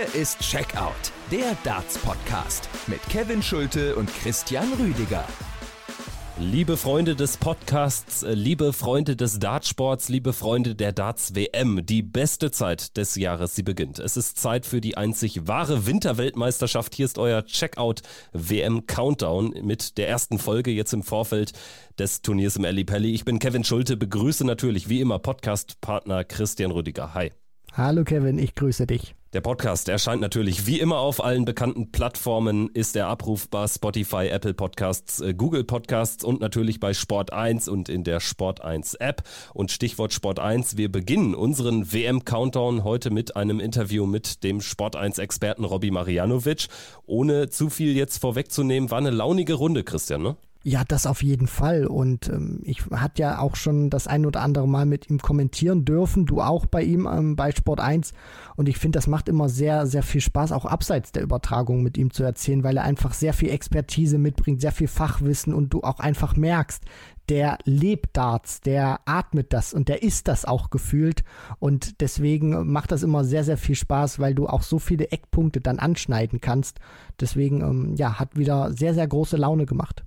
Hier ist Checkout, der Darts-Podcast mit Kevin Schulte und Christian Rüdiger. Liebe Freunde des Podcasts, äh, liebe Freunde des Dartsports, liebe Freunde der Darts WM, die beste Zeit des Jahres, sie beginnt. Es ist Zeit für die einzig wahre Winterweltmeisterschaft. Hier ist euer Checkout WM Countdown mit der ersten Folge jetzt im Vorfeld des Turniers im Ali Pelli. Ich bin Kevin Schulte, begrüße natürlich wie immer Podcast-Partner Christian Rüdiger. Hi. Hallo Kevin, ich grüße dich. Der Podcast erscheint natürlich wie immer auf allen bekannten Plattformen, ist er abrufbar, Spotify, Apple Podcasts, äh, Google Podcasts und natürlich bei Sport 1 und in der Sport 1 App. Und Stichwort Sport 1, wir beginnen unseren WM-Countdown heute mit einem Interview mit dem Sport 1-Experten Robbie Marianovic. Ohne zu viel jetzt vorwegzunehmen, war eine launige Runde, Christian, ne? Ja, das auf jeden Fall. Und ähm, ich hatte ja auch schon das ein oder andere Mal mit ihm kommentieren dürfen, du auch bei ihm ähm, bei Sport 1. Und ich finde, das macht immer sehr, sehr viel Spaß, auch abseits der Übertragung mit ihm zu erzählen, weil er einfach sehr viel Expertise mitbringt, sehr viel Fachwissen und du auch einfach merkst, der lebt Darts, der atmet das und der ist das auch gefühlt. Und deswegen macht das immer sehr, sehr viel Spaß, weil du auch so viele Eckpunkte dann anschneiden kannst. Deswegen, ähm, ja, hat wieder sehr, sehr große Laune gemacht.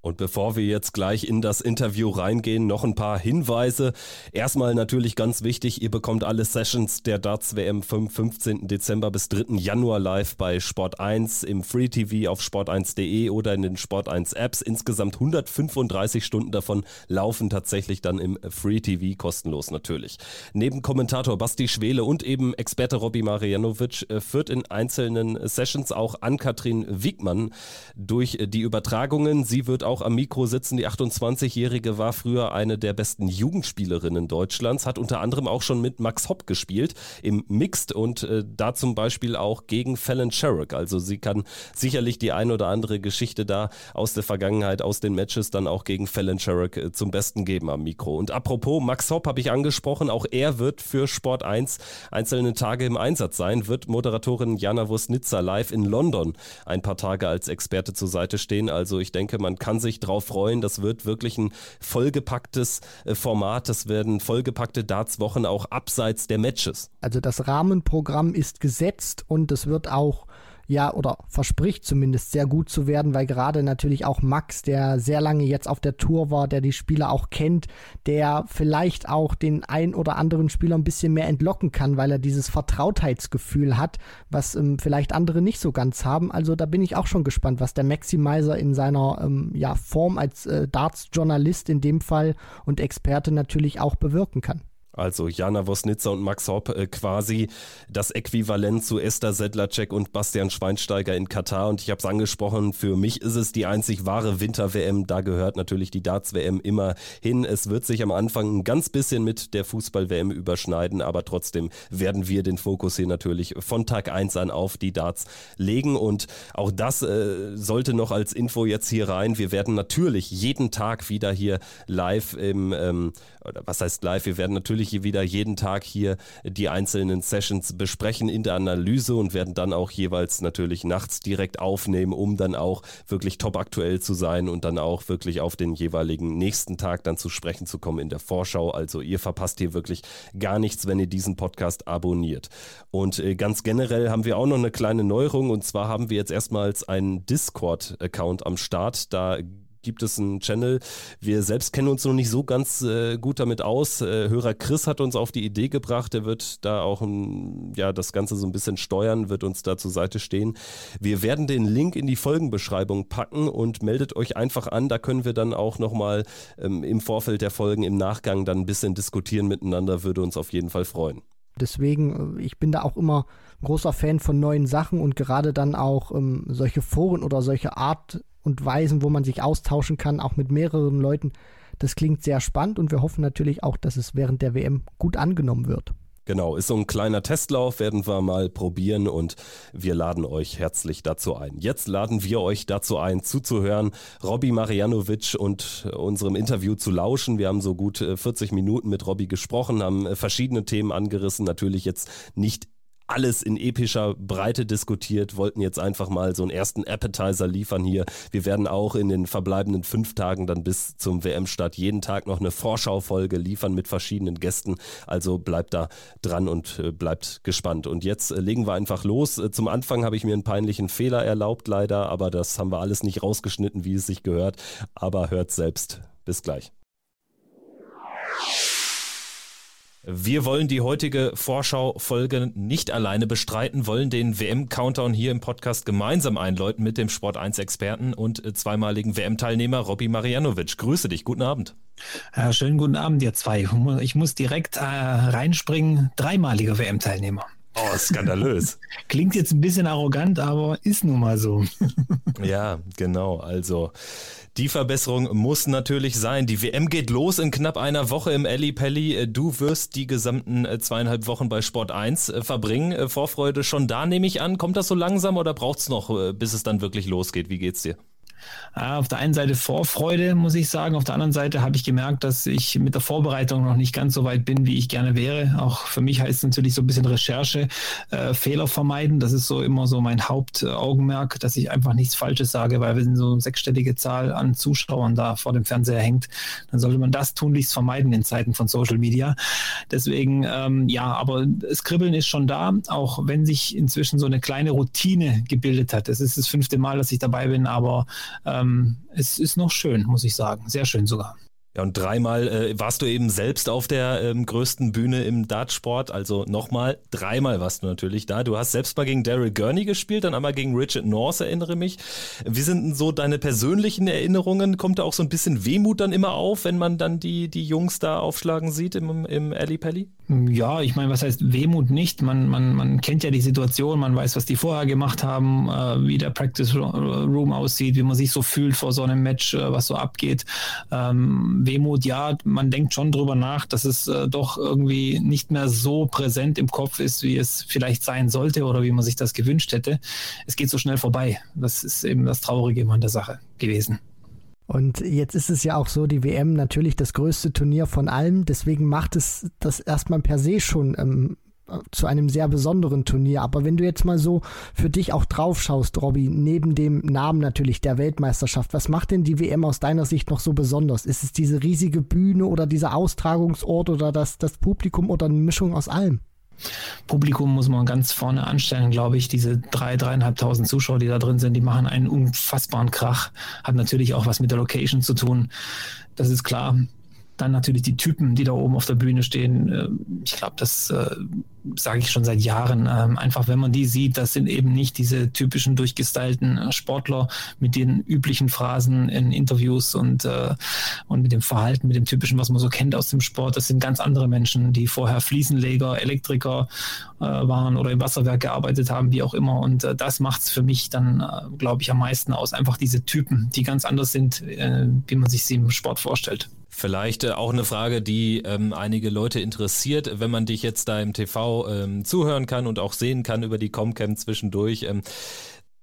Und bevor wir jetzt gleich in das Interview reingehen, noch ein paar Hinweise. Erstmal natürlich ganz wichtig, ihr bekommt alle Sessions der Darts WM vom 15. Dezember bis 3. Januar live bei Sport 1 im Free TV auf sport1.de oder in den Sport 1 Apps. Insgesamt 135 Stunden davon laufen tatsächlich dann im Free TV, kostenlos natürlich. Neben Kommentator Basti Schwele und eben Experte Robbie Marianovic äh, führt in einzelnen Sessions auch Ann-Kathrin Wiegmann durch die Übertragungen. Sie wird auch auch am Mikro sitzen. Die 28-Jährige war früher eine der besten Jugendspielerinnen Deutschlands, hat unter anderem auch schon mit Max Hopp gespielt im Mixed und äh, da zum Beispiel auch gegen Fallon Sherrick. Also sie kann sicherlich die ein oder andere Geschichte da aus der Vergangenheit, aus den Matches dann auch gegen Fallon Sherrick äh, zum Besten geben am Mikro. Und apropos, Max Hopp habe ich angesprochen, auch er wird für Sport 1 einzelne Tage im Einsatz sein, wird Moderatorin Jana Wusnitzer live in London ein paar Tage als Experte zur Seite stehen. Also ich denke, man kann sich sich drauf freuen. Das wird wirklich ein vollgepacktes äh, Format. Das werden vollgepackte Darts-Wochen auch abseits der Matches. Also das Rahmenprogramm ist gesetzt und es wird auch ja, oder verspricht zumindest sehr gut zu werden, weil gerade natürlich auch Max, der sehr lange jetzt auf der Tour war, der die Spieler auch kennt, der vielleicht auch den ein oder anderen Spieler ein bisschen mehr entlocken kann, weil er dieses Vertrautheitsgefühl hat, was ähm, vielleicht andere nicht so ganz haben. Also da bin ich auch schon gespannt, was der Maximizer in seiner ähm, ja, Form als äh, Darts-Journalist in dem Fall und Experte natürlich auch bewirken kann. Also Jana Wosnitzer und Max Hopp äh, quasi das Äquivalent zu Esther Sedlacek und Bastian Schweinsteiger in Katar. Und ich habe es angesprochen, für mich ist es die einzig wahre Winter-WM. Da gehört natürlich die Darts-WM immer hin. Es wird sich am Anfang ein ganz bisschen mit der Fußball-WM überschneiden, aber trotzdem werden wir den Fokus hier natürlich von Tag 1 an auf die Darts legen. Und auch das äh, sollte noch als Info jetzt hier rein. Wir werden natürlich jeden Tag wieder hier live im, ähm, oder was heißt live, wir werden natürlich natürlich wieder jeden Tag hier die einzelnen Sessions besprechen in der Analyse und werden dann auch jeweils natürlich nachts direkt aufnehmen, um dann auch wirklich top aktuell zu sein und dann auch wirklich auf den jeweiligen nächsten Tag dann zu sprechen zu kommen in der Vorschau. Also ihr verpasst hier wirklich gar nichts, wenn ihr diesen Podcast abonniert. Und äh, ganz generell haben wir auch noch eine kleine Neuerung und zwar haben wir jetzt erstmals einen Discord-Account am Start. Da gibt es einen Channel. Wir selbst kennen uns noch nicht so ganz äh, gut damit aus. Äh, Hörer Chris hat uns auf die Idee gebracht. Der wird da auch ein, ja, das Ganze so ein bisschen steuern, wird uns da zur Seite stehen. Wir werden den Link in die Folgenbeschreibung packen und meldet euch einfach an. Da können wir dann auch nochmal ähm, im Vorfeld der Folgen, im Nachgang dann ein bisschen diskutieren miteinander. Würde uns auf jeden Fall freuen. Deswegen, äh, ich bin da auch immer großer Fan von neuen Sachen und gerade dann auch ähm, solche Foren oder solche Art und Weisen, wo man sich austauschen kann, auch mit mehreren Leuten. Das klingt sehr spannend und wir hoffen natürlich auch, dass es während der WM gut angenommen wird. Genau, ist so ein kleiner Testlauf, werden wir mal probieren und wir laden euch herzlich dazu ein. Jetzt laden wir euch dazu ein, zuzuhören, Robby Marianovic und unserem Interview zu lauschen. Wir haben so gut 40 äh, Minuten mit Robby gesprochen, haben äh, verschiedene Themen angerissen, natürlich jetzt nicht alles in epischer Breite diskutiert, wollten jetzt einfach mal so einen ersten Appetizer liefern hier. Wir werden auch in den verbleibenden fünf Tagen dann bis zum WM-Start jeden Tag noch eine Vorschaufolge liefern mit verschiedenen Gästen. Also bleibt da dran und äh, bleibt gespannt. Und jetzt äh, legen wir einfach los. Äh, zum Anfang habe ich mir einen peinlichen Fehler erlaubt, leider, aber das haben wir alles nicht rausgeschnitten, wie es sich gehört. Aber hört selbst. Bis gleich. Wir wollen die heutige Vorschau-Folge nicht alleine bestreiten, wollen den WM-Countdown hier im Podcast gemeinsam einläuten mit dem Sport1-Experten und zweimaligen WM-Teilnehmer Robby Marianovic. Grüße dich, guten Abend. Ja, schönen guten Abend, ihr zwei. Ich muss direkt äh, reinspringen, dreimaliger WM-Teilnehmer. Oh, skandalös. Klingt jetzt ein bisschen arrogant, aber ist nun mal so. ja, genau. Also die Verbesserung muss natürlich sein. Die WM geht los in knapp einer Woche im Elli Pelli. Du wirst die gesamten äh, zweieinhalb Wochen bei Sport 1 äh, verbringen. Äh, Vorfreude schon da, nehme ich an. Kommt das so langsam oder braucht es noch, bis es dann wirklich losgeht? Wie geht's dir? Auf der einen Seite Vorfreude, muss ich sagen. Auf der anderen Seite habe ich gemerkt, dass ich mit der Vorbereitung noch nicht ganz so weit bin, wie ich gerne wäre. Auch für mich heißt es natürlich so ein bisschen Recherche, äh, Fehler vermeiden. Das ist so immer so mein Hauptaugenmerk, dass ich einfach nichts Falsches sage, weil wenn so eine sechsstellige Zahl an Zuschauern da vor dem Fernseher hängt, dann sollte man das tunlichst vermeiden in Zeiten von Social Media. Deswegen, ähm, ja, aber das Kribbeln ist schon da, auch wenn sich inzwischen so eine kleine Routine gebildet hat. Es ist das fünfte Mal, dass ich dabei bin, aber ähm, es ist noch schön, muss ich sagen. Sehr schön sogar. Ja, und dreimal äh, warst du eben selbst auf der ähm, größten Bühne im Dartsport. Also nochmal, dreimal warst du natürlich da. Du hast selbst mal gegen Daryl Gurney gespielt, dann einmal gegen Richard North, erinnere mich. Wie sind denn so deine persönlichen Erinnerungen? Kommt da auch so ein bisschen Wehmut dann immer auf, wenn man dann die, die Jungs da aufschlagen sieht im, im Alley Pally? Ja, ich meine, was heißt Wehmut nicht? Man, man, man kennt ja die Situation, man weiß, was die vorher gemacht haben, äh, wie der Practice Room aussieht, wie man sich so fühlt vor so einem Match, äh, was so abgeht. Ähm, Wehmut, ja, man denkt schon drüber nach, dass es äh, doch irgendwie nicht mehr so präsent im Kopf ist, wie es vielleicht sein sollte oder wie man sich das gewünscht hätte. Es geht so schnell vorbei. Das ist eben das Traurige immer an der Sache gewesen. Und jetzt ist es ja auch so, die WM natürlich das größte Turnier von allem. Deswegen macht es das erstmal per se schon ähm, zu einem sehr besonderen Turnier. Aber wenn du jetzt mal so für dich auch drauf schaust, Robby, neben dem Namen natürlich der Weltmeisterschaft, was macht denn die WM aus deiner Sicht noch so besonders? Ist es diese riesige Bühne oder dieser Austragungsort oder das, das Publikum oder eine Mischung aus allem? Publikum muss man ganz vorne anstellen, glaube ich. Diese drei, dreieinhalbtausend Zuschauer, die da drin sind, die machen einen unfassbaren Krach. Hat natürlich auch was mit der Location zu tun. Das ist klar. Dann natürlich die Typen, die da oben auf der Bühne stehen. Äh, ich glaube, das äh, sage ich schon seit Jahren. Ähm, einfach, wenn man die sieht, das sind eben nicht diese typischen durchgestylten äh, Sportler mit den üblichen Phrasen in Interviews und, und mit dem Verhalten, mit dem typischen, was man so kennt aus dem Sport. Das sind ganz andere Menschen, die vorher Fliesenleger, Elektriker waren oder im Wasserwerk gearbeitet haben, wie auch immer. Und das macht es für mich dann, glaube ich, am meisten aus. Einfach diese Typen, die ganz anders sind, wie man sich sie im Sport vorstellt. Vielleicht äh, auch eine Frage, die ähm, einige Leute interessiert, wenn man dich jetzt da im TV ähm, zuhören kann und auch sehen kann über die Comcam zwischendurch. Ähm,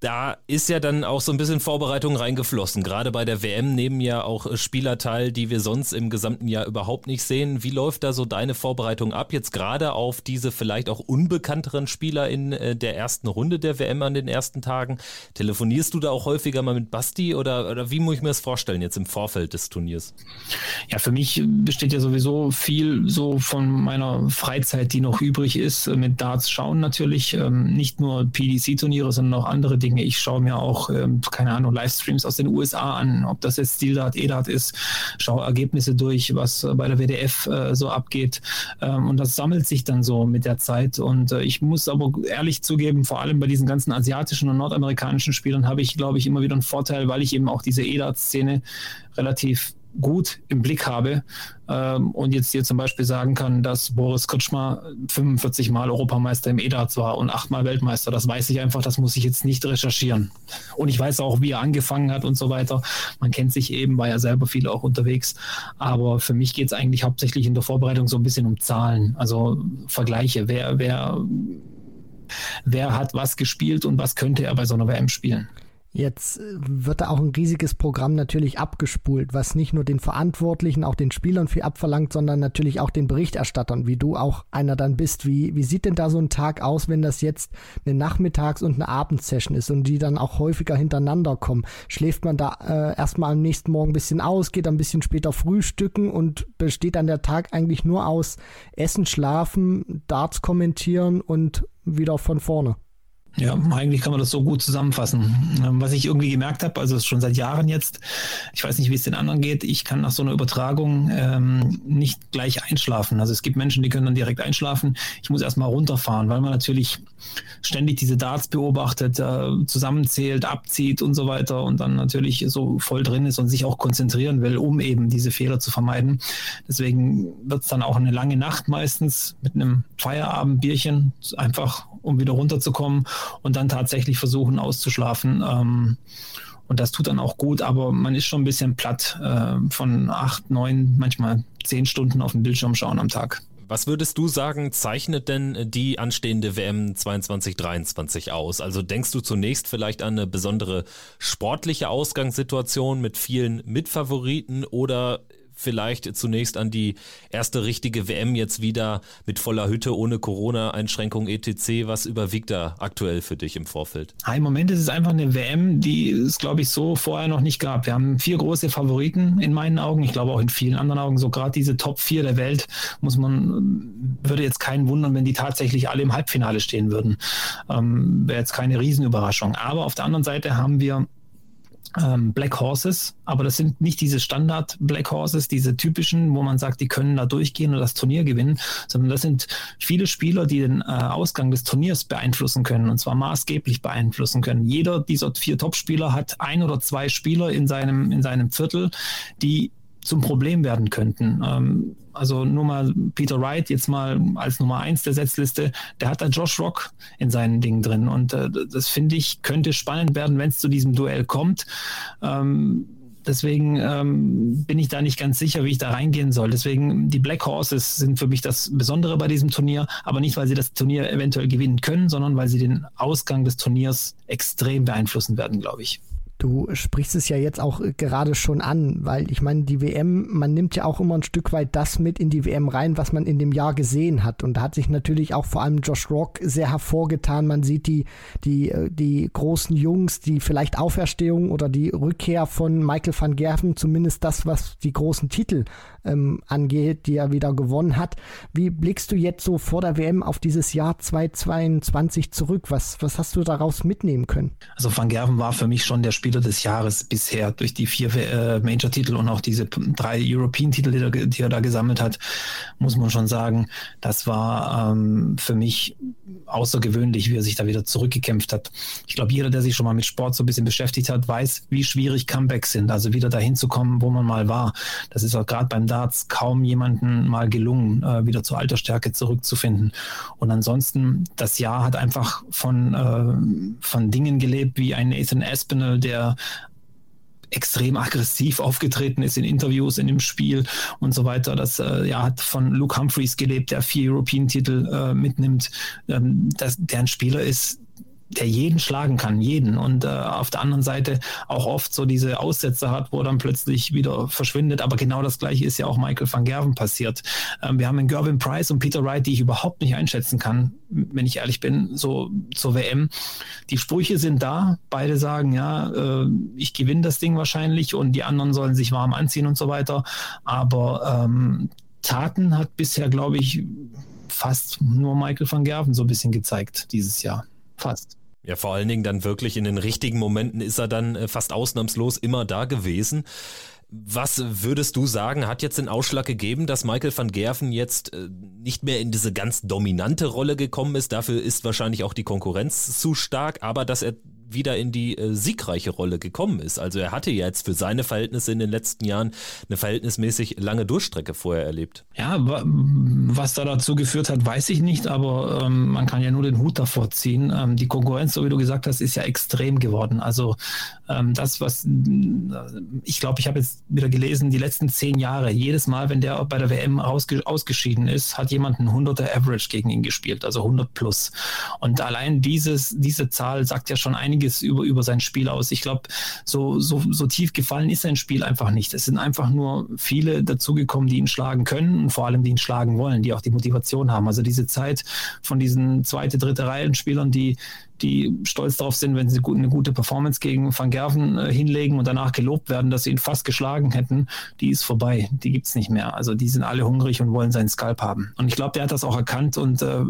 da ist ja dann auch so ein bisschen Vorbereitung reingeflossen. Gerade bei der WM nehmen ja auch Spieler teil, die wir sonst im gesamten Jahr überhaupt nicht sehen. Wie läuft da so deine Vorbereitung ab? Jetzt gerade auf diese vielleicht auch unbekannteren Spieler in äh, der ersten Runde der WM an den ersten Tagen. Telefonierst du da auch häufiger mal mit Basti oder, oder wie muss ich mir das vorstellen jetzt im Vorfeld des Turniers? Ja, für mich besteht ja sowieso viel so von meiner Freizeit, die noch übrig ist, mit Darts schauen natürlich. Ähm, nicht nur PDC-Turniere, sondern auch andere Dinge Dinge. Ich schaue mir auch, ähm, keine Ahnung, Livestreams aus den USA an, ob das jetzt Stildart, Edart ist, schaue Ergebnisse durch, was bei der WDF äh, so abgeht. Ähm, und das sammelt sich dann so mit der Zeit. Und äh, ich muss aber ehrlich zugeben, vor allem bei diesen ganzen asiatischen und nordamerikanischen Spielern habe ich, glaube ich, immer wieder einen Vorteil, weil ich eben auch diese Edart-Szene relativ gut im Blick habe ähm, und jetzt hier zum Beispiel sagen kann, dass Boris Kutschmer 45 Mal Europameister im EDARS war und achtmal Weltmeister. Das weiß ich einfach, das muss ich jetzt nicht recherchieren. Und ich weiß auch, wie er angefangen hat und so weiter. Man kennt sich eben, war ja selber viel auch unterwegs. Aber für mich geht es eigentlich hauptsächlich in der Vorbereitung so ein bisschen um Zahlen, also Vergleiche. Wer, wer, wer hat was gespielt und was könnte er bei so einer WM spielen? Jetzt äh, wird da auch ein riesiges Programm natürlich abgespult, was nicht nur den Verantwortlichen, auch den Spielern viel abverlangt, sondern natürlich auch den Berichterstattern, wie du auch einer dann bist. Wie, wie sieht denn da so ein Tag aus, wenn das jetzt eine Nachmittags- und eine Abendsession ist und die dann auch häufiger hintereinander kommen? Schläft man da äh, erstmal am nächsten Morgen ein bisschen aus, geht ein bisschen später frühstücken und besteht dann der Tag eigentlich nur aus Essen, Schlafen, Darts kommentieren und wieder von vorne? Ja, eigentlich kann man das so gut zusammenfassen. Ähm, was ich irgendwie gemerkt habe, also schon seit Jahren jetzt, ich weiß nicht, wie es den anderen geht, ich kann nach so einer Übertragung ähm, nicht gleich einschlafen. Also es gibt Menschen, die können dann direkt einschlafen. Ich muss erstmal runterfahren, weil man natürlich ständig diese Darts beobachtet, äh, zusammenzählt, abzieht und so weiter und dann natürlich so voll drin ist und sich auch konzentrieren will, um eben diese Fehler zu vermeiden. Deswegen wird es dann auch eine lange Nacht meistens mit einem Feierabendbierchen, einfach um wieder runterzukommen und dann tatsächlich versuchen auszuschlafen. Ähm, und das tut dann auch gut, aber man ist schon ein bisschen platt äh, von acht, neun, manchmal zehn Stunden auf den Bildschirm schauen am Tag. Was würdest du sagen, zeichnet denn die anstehende WM 22-23 aus? Also denkst du zunächst vielleicht an eine besondere sportliche Ausgangssituation mit vielen Mitfavoriten oder vielleicht zunächst an die erste richtige WM jetzt wieder mit voller Hütte, ohne Corona-Einschränkung etc. Was überwiegt da aktuell für dich im Vorfeld? Im Moment ist es einfach eine WM, die es, glaube ich, so vorher noch nicht gab. Wir haben vier große Favoriten in meinen Augen. Ich glaube auch in vielen anderen Augen. So gerade diese Top 4 der Welt muss man, würde jetzt keinen wundern, wenn die tatsächlich alle im Halbfinale stehen würden. Ähm, Wäre jetzt keine Riesenüberraschung. Aber auf der anderen Seite haben wir ähm, Black Horses, aber das sind nicht diese Standard Black Horses, diese typischen, wo man sagt, die können da durchgehen und das Turnier gewinnen, sondern das sind viele Spieler, die den äh, Ausgang des Turniers beeinflussen können und zwar maßgeblich beeinflussen können. Jeder dieser vier Topspieler hat ein oder zwei Spieler in seinem, in seinem Viertel, die zum Problem werden könnten. Ähm, also nur mal Peter Wright jetzt mal als Nummer eins der Setzliste, der hat da Josh Rock in seinen Dingen drin und äh, das finde ich könnte spannend werden, wenn es zu diesem Duell kommt. Ähm, deswegen ähm, bin ich da nicht ganz sicher, wie ich da reingehen soll. Deswegen die Black Horses sind für mich das Besondere bei diesem Turnier, aber nicht, weil sie das Turnier eventuell gewinnen können, sondern weil sie den Ausgang des Turniers extrem beeinflussen werden, glaube ich. Du sprichst es ja jetzt auch äh, gerade schon an, weil ich meine, die WM, man nimmt ja auch immer ein Stück weit das mit in die WM rein, was man in dem Jahr gesehen hat. Und da hat sich natürlich auch vor allem Josh Rock sehr hervorgetan. Man sieht die, die, äh, die großen Jungs, die vielleicht Auferstehung oder die Rückkehr von Michael van Gerven, zumindest das, was die großen Titel ähm, angeht, die er wieder gewonnen hat. Wie blickst du jetzt so vor der WM auf dieses Jahr 2022 zurück? Was, was hast du daraus mitnehmen können? Also Van Gerven war für mich schon der Spieler des Jahres bisher durch die vier äh, Major-Titel und auch diese drei European-Titel, die, die er da gesammelt hat, muss man schon sagen, das war ähm, für mich außergewöhnlich, wie er sich da wieder zurückgekämpft hat. Ich glaube, jeder, der sich schon mal mit Sport so ein bisschen beschäftigt hat, weiß, wie schwierig Comebacks sind. Also wieder dahin zu kommen, wo man mal war. Das ist auch gerade beim Darts kaum jemanden mal gelungen, äh, wieder zur Altersstärke zurückzufinden. Und ansonsten, das Jahr hat einfach von, äh, von Dingen gelebt, wie ein Nathan Aspinall, der extrem aggressiv aufgetreten ist in Interviews, in dem Spiel und so weiter. Das äh, ja, hat von Luke Humphreys gelebt, der vier European-Titel äh, mitnimmt, ähm, das, der ein Spieler ist, der jeden schlagen kann, jeden. Und äh, auf der anderen Seite auch oft so diese Aussätze hat, wo er dann plötzlich wieder verschwindet. Aber genau das gleiche ist ja auch Michael van Gerven passiert. Ähm, wir haben einen Gervin Price und Peter Wright, die ich überhaupt nicht einschätzen kann, wenn ich ehrlich bin, so zur WM. Die Sprüche sind da. Beide sagen, ja, äh, ich gewinne das Ding wahrscheinlich und die anderen sollen sich warm anziehen und so weiter. Aber ähm, Taten hat bisher, glaube ich, fast nur Michael van Gerven so ein bisschen gezeigt dieses Jahr. Fast. Ja, vor allen Dingen dann wirklich in den richtigen Momenten ist er dann äh, fast ausnahmslos immer da gewesen. Was würdest du sagen, hat jetzt den Ausschlag gegeben, dass Michael van Gerven jetzt äh, nicht mehr in diese ganz dominante Rolle gekommen ist? Dafür ist wahrscheinlich auch die Konkurrenz zu stark, aber dass er wieder in die äh, siegreiche Rolle gekommen ist. Also er hatte ja jetzt für seine Verhältnisse in den letzten Jahren eine verhältnismäßig lange Durchstrecke vorher erlebt. Ja, was da dazu geführt hat, weiß ich nicht, aber ähm, man kann ja nur den Hut davor ziehen. Ähm, die Konkurrenz, so wie du gesagt hast, ist ja extrem geworden. Also ähm, das, was ich glaube, ich habe jetzt wieder gelesen, die letzten zehn Jahre, jedes Mal, wenn der bei der WM ausge ausgeschieden ist, hat jemand ein 100er Average gegen ihn gespielt, also 100 plus. Und allein dieses, diese Zahl sagt ja schon einiges einiges über, über sein Spiel aus. Ich glaube, so, so, so tief gefallen ist sein Spiel einfach nicht. Es sind einfach nur viele dazugekommen, die ihn schlagen können und vor allem, die ihn schlagen wollen, die auch die Motivation haben. Also diese Zeit von diesen zweite, dritte Reihenspielern, die, die stolz darauf sind, wenn sie eine gute Performance gegen Van Gerven äh, hinlegen und danach gelobt werden, dass sie ihn fast geschlagen hätten, die ist vorbei. Die gibt es nicht mehr. Also die sind alle hungrig und wollen seinen Skalp haben. Und ich glaube, der hat das auch erkannt und äh,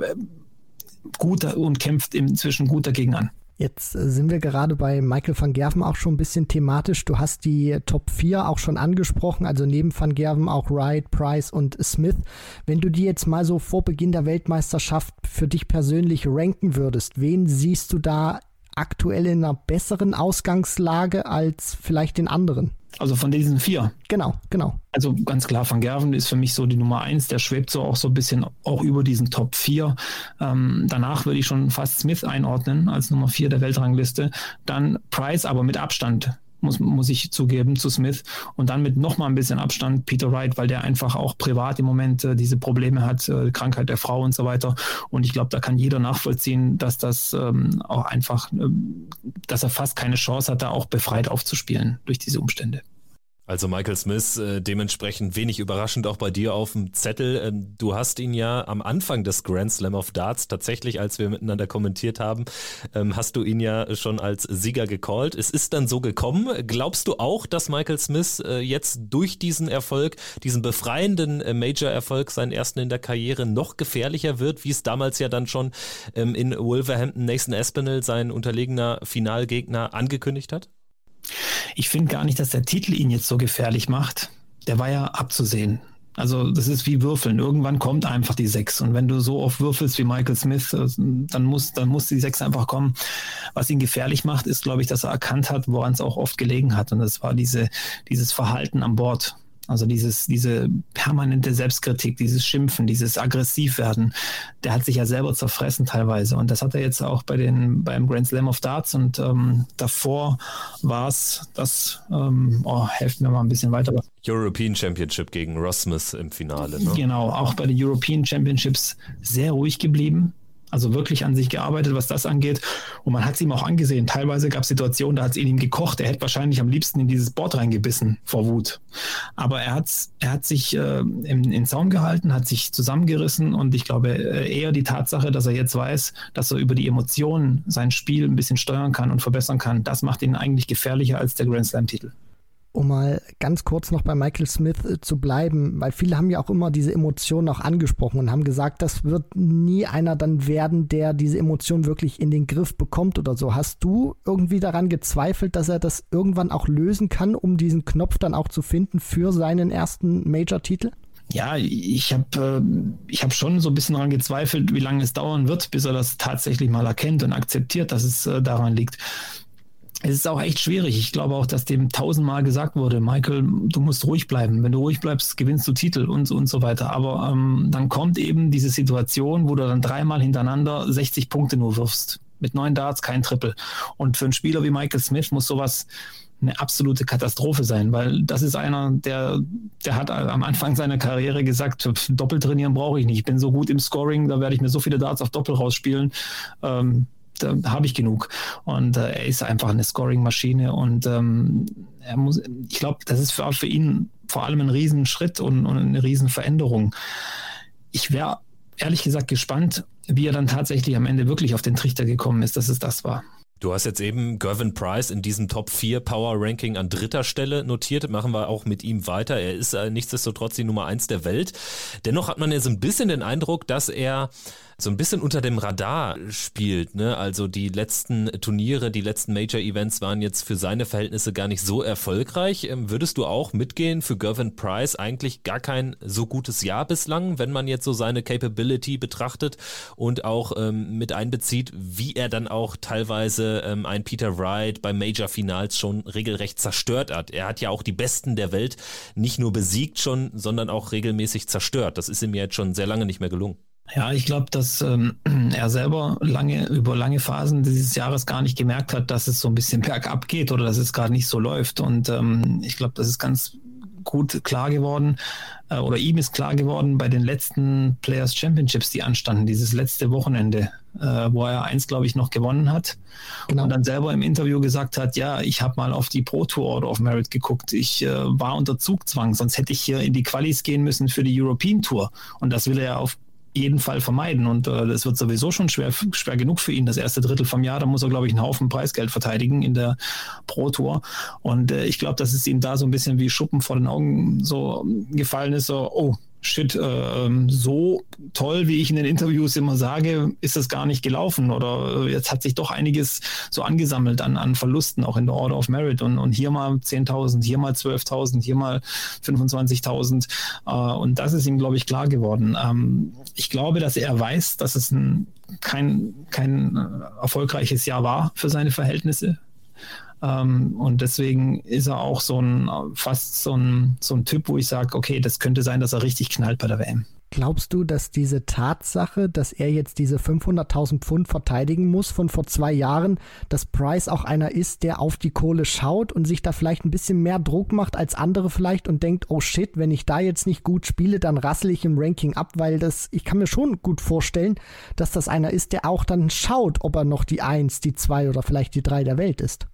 gut und kämpft inzwischen gut dagegen an. Jetzt äh, sind wir gerade bei Michael van Gerven auch schon ein bisschen thematisch. Du hast die Top 4 auch schon angesprochen, also neben van Gerven auch Wright, Price und Smith. Wenn du die jetzt mal so vor Beginn der Weltmeisterschaft für dich persönlich ranken würdest, wen siehst du da aktuell in einer besseren Ausgangslage als vielleicht den anderen? Also von diesen vier. Genau, genau. Also ganz klar, Van Gerven ist für mich so die Nummer eins. Der schwebt so auch so ein bisschen auch über diesen Top 4. Ähm, danach würde ich schon fast Smith einordnen als Nummer vier der Weltrangliste. Dann Price, aber mit Abstand muss, muss ich zugeben, zu Smith. Und dann mit nochmal ein bisschen Abstand Peter Wright, weil der einfach auch privat im Moment äh, diese Probleme hat, äh, Krankheit der Frau und so weiter. Und ich glaube, da kann jeder nachvollziehen, dass das ähm, auch einfach, äh, dass er fast keine Chance hat, da auch befreit aufzuspielen durch diese Umstände. Also Michael Smith, äh, dementsprechend wenig überraschend auch bei dir auf dem Zettel. Ähm, du hast ihn ja am Anfang des Grand Slam of Darts tatsächlich, als wir miteinander kommentiert haben, ähm, hast du ihn ja schon als Sieger gecallt. Es ist dann so gekommen. Glaubst du auch, dass Michael Smith äh, jetzt durch diesen Erfolg, diesen befreienden äh, Major-Erfolg, seinen ersten in der Karriere, noch gefährlicher wird, wie es damals ja dann schon ähm, in Wolverhampton Nathan Espinel, sein unterlegener Finalgegner, angekündigt hat? Ich finde gar nicht, dass der Titel ihn jetzt so gefährlich macht. Der war ja abzusehen. Also das ist wie Würfeln. Irgendwann kommt einfach die Sechs. Und wenn du so oft würfelst wie Michael Smith, äh, dann muss, dann muss die Sechs einfach kommen. Was ihn gefährlich macht, ist, glaube ich, dass er erkannt hat, woran es auch oft gelegen hat. Und das war diese, dieses Verhalten an Bord. Also dieses, diese permanente Selbstkritik, dieses Schimpfen, dieses Aggressivwerden, der hat sich ja selber zerfressen teilweise. Und das hat er jetzt auch bei den, beim Grand Slam of Darts und ähm, davor war es das, ähm, oh, helft mir mal ein bisschen weiter. European Championship gegen Ross Smith im Finale. Ne? Genau, auch bei den European Championships sehr ruhig geblieben also wirklich an sich gearbeitet, was das angeht. Und man hat es ihm auch angesehen. Teilweise gab es Situationen, da hat es in ihm gekocht. Er hätte wahrscheinlich am liebsten in dieses Board reingebissen vor Wut. Aber er, hat's, er hat sich äh, in, in Zaum gehalten, hat sich zusammengerissen und ich glaube äh, eher die Tatsache, dass er jetzt weiß, dass er über die Emotionen sein Spiel ein bisschen steuern kann und verbessern kann, das macht ihn eigentlich gefährlicher als der Grand Slam-Titel um mal ganz kurz noch bei Michael Smith äh, zu bleiben, weil viele haben ja auch immer diese Emotionen auch angesprochen und haben gesagt, das wird nie einer dann werden, der diese Emotionen wirklich in den Griff bekommt oder so. Hast du irgendwie daran gezweifelt, dass er das irgendwann auch lösen kann, um diesen Knopf dann auch zu finden für seinen ersten Major-Titel? Ja, ich habe äh, hab schon so ein bisschen daran gezweifelt, wie lange es dauern wird, bis er das tatsächlich mal erkennt und akzeptiert, dass es äh, daran liegt es ist auch echt schwierig. Ich glaube auch, dass dem tausendmal gesagt wurde, Michael, du musst ruhig bleiben. Wenn du ruhig bleibst, gewinnst du Titel und, und so weiter. Aber ähm, dann kommt eben diese Situation, wo du dann dreimal hintereinander 60 Punkte nur wirfst. Mit neun Darts kein Triple. Und für einen Spieler wie Michael Smith muss sowas eine absolute Katastrophe sein, weil das ist einer, der, der hat am Anfang seiner Karriere gesagt, Doppel trainieren brauche ich nicht. Ich bin so gut im Scoring, da werde ich mir so viele Darts auf Doppel rausspielen. Ähm, da habe ich genug. Und äh, er ist einfach eine Scoring-Maschine und ähm, er muss, ich glaube, das ist für, für ihn vor allem ein Riesenschritt und, und eine Riesenveränderung. Ich wäre ehrlich gesagt gespannt, wie er dann tatsächlich am Ende wirklich auf den Trichter gekommen ist, dass es das war. Du hast jetzt eben Gervin Price in diesem Top 4 Power Ranking an dritter Stelle notiert. Machen wir auch mit ihm weiter. Er ist äh, nichtsdestotrotz die Nummer 1 der Welt. Dennoch hat man ja so ein bisschen den Eindruck, dass er so ein bisschen unter dem Radar spielt. Ne? Also die letzten Turniere, die letzten Major-Events waren jetzt für seine Verhältnisse gar nicht so erfolgreich. Ähm, würdest du auch mitgehen für Gervin Price eigentlich gar kein so gutes Jahr bislang, wenn man jetzt so seine Capability betrachtet und auch ähm, mit einbezieht, wie er dann auch teilweise ähm, ein Peter Wright bei Major-Finals schon regelrecht zerstört hat. Er hat ja auch die Besten der Welt nicht nur besiegt schon, sondern auch regelmäßig zerstört. Das ist ihm jetzt schon sehr lange nicht mehr gelungen. Ja, ich glaube, dass ähm, er selber lange über lange Phasen dieses Jahres gar nicht gemerkt hat, dass es so ein bisschen bergab geht oder dass es gerade nicht so läuft. Und ähm, ich glaube, das ist ganz gut klar geworden, äh, oder ihm ist klar geworden bei den letzten Players Championships, die anstanden, dieses letzte Wochenende, äh, wo er eins, glaube ich, noch gewonnen hat genau. und dann selber im Interview gesagt hat, ja, ich habe mal auf die Pro Tour Order of Merit geguckt, ich äh, war unter Zugzwang, sonst hätte ich hier in die Qualis gehen müssen für die European Tour und das will er ja auf jeden Fall vermeiden. Und äh, das wird sowieso schon schwer, schwer genug für ihn. Das erste Drittel vom Jahr, da muss er, glaube ich, einen Haufen Preisgeld verteidigen in der Pro Tour. Und äh, ich glaube, dass es ihm da so ein bisschen wie Schuppen vor den Augen so gefallen ist, so, oh, shit, äh, so toll, wie ich in den Interviews immer sage, ist das gar nicht gelaufen. Oder äh, jetzt hat sich doch einiges so angesammelt an, an Verlusten, auch in der Order of Merit. Und, und hier mal 10.000, hier mal 12.000, hier mal 25.000. Äh, und das ist ihm, glaube ich, klar geworden. Ähm, ich glaube, dass er weiß, dass es ein, kein, kein äh, erfolgreiches Jahr war für seine Verhältnisse. Ähm, und deswegen ist er auch so ein fast so ein, so ein Typ, wo ich sage, okay, das könnte sein, dass er richtig knallt bei der WM. Glaubst du, dass diese Tatsache, dass er jetzt diese 500.000 Pfund verteidigen muss von vor zwei Jahren, dass Price auch einer ist, der auf die Kohle schaut und sich da vielleicht ein bisschen mehr Druck macht als andere vielleicht und denkt, oh shit, wenn ich da jetzt nicht gut spiele, dann rassel ich im Ranking ab, weil das, ich kann mir schon gut vorstellen, dass das einer ist, der auch dann schaut, ob er noch die Eins, die zwei oder vielleicht die drei der Welt ist.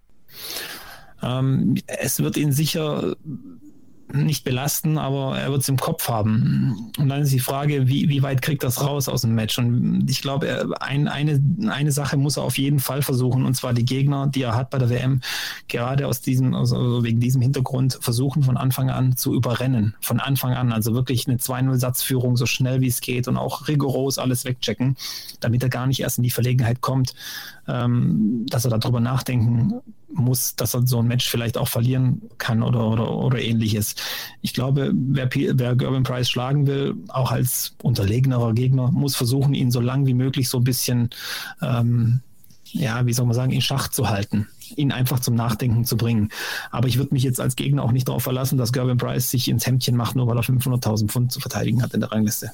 Ähm, es wird ihn sicher nicht belasten, aber er wird es im Kopf haben. Und dann ist die Frage, wie, wie weit kriegt das raus aus dem Match? Und ich glaube, ein, eine, eine Sache muss er auf jeden Fall versuchen, und zwar die Gegner, die er hat bei der WM, gerade aus diesem, also wegen diesem Hintergrund versuchen von Anfang an zu überrennen. Von Anfang an, also wirklich eine 2-0-Satzführung so schnell wie es geht und auch rigoros alles wegchecken, damit er gar nicht erst in die Verlegenheit kommt, ähm, dass er darüber nachdenken muss, dass er so ein Match vielleicht auch verlieren kann oder, oder, oder ähnliches. Ich glaube, wer, wer Gerben Price schlagen will, auch als unterlegenerer Gegner, muss versuchen, ihn so lang wie möglich so ein bisschen, ähm, ja, wie soll man sagen, in Schach zu halten ihn einfach zum Nachdenken zu bringen. Aber ich würde mich jetzt als Gegner auch nicht darauf verlassen, dass Gerben Price sich ins Hemdchen macht, nur weil er 500.000 Pfund zu verteidigen hat in der Rangliste.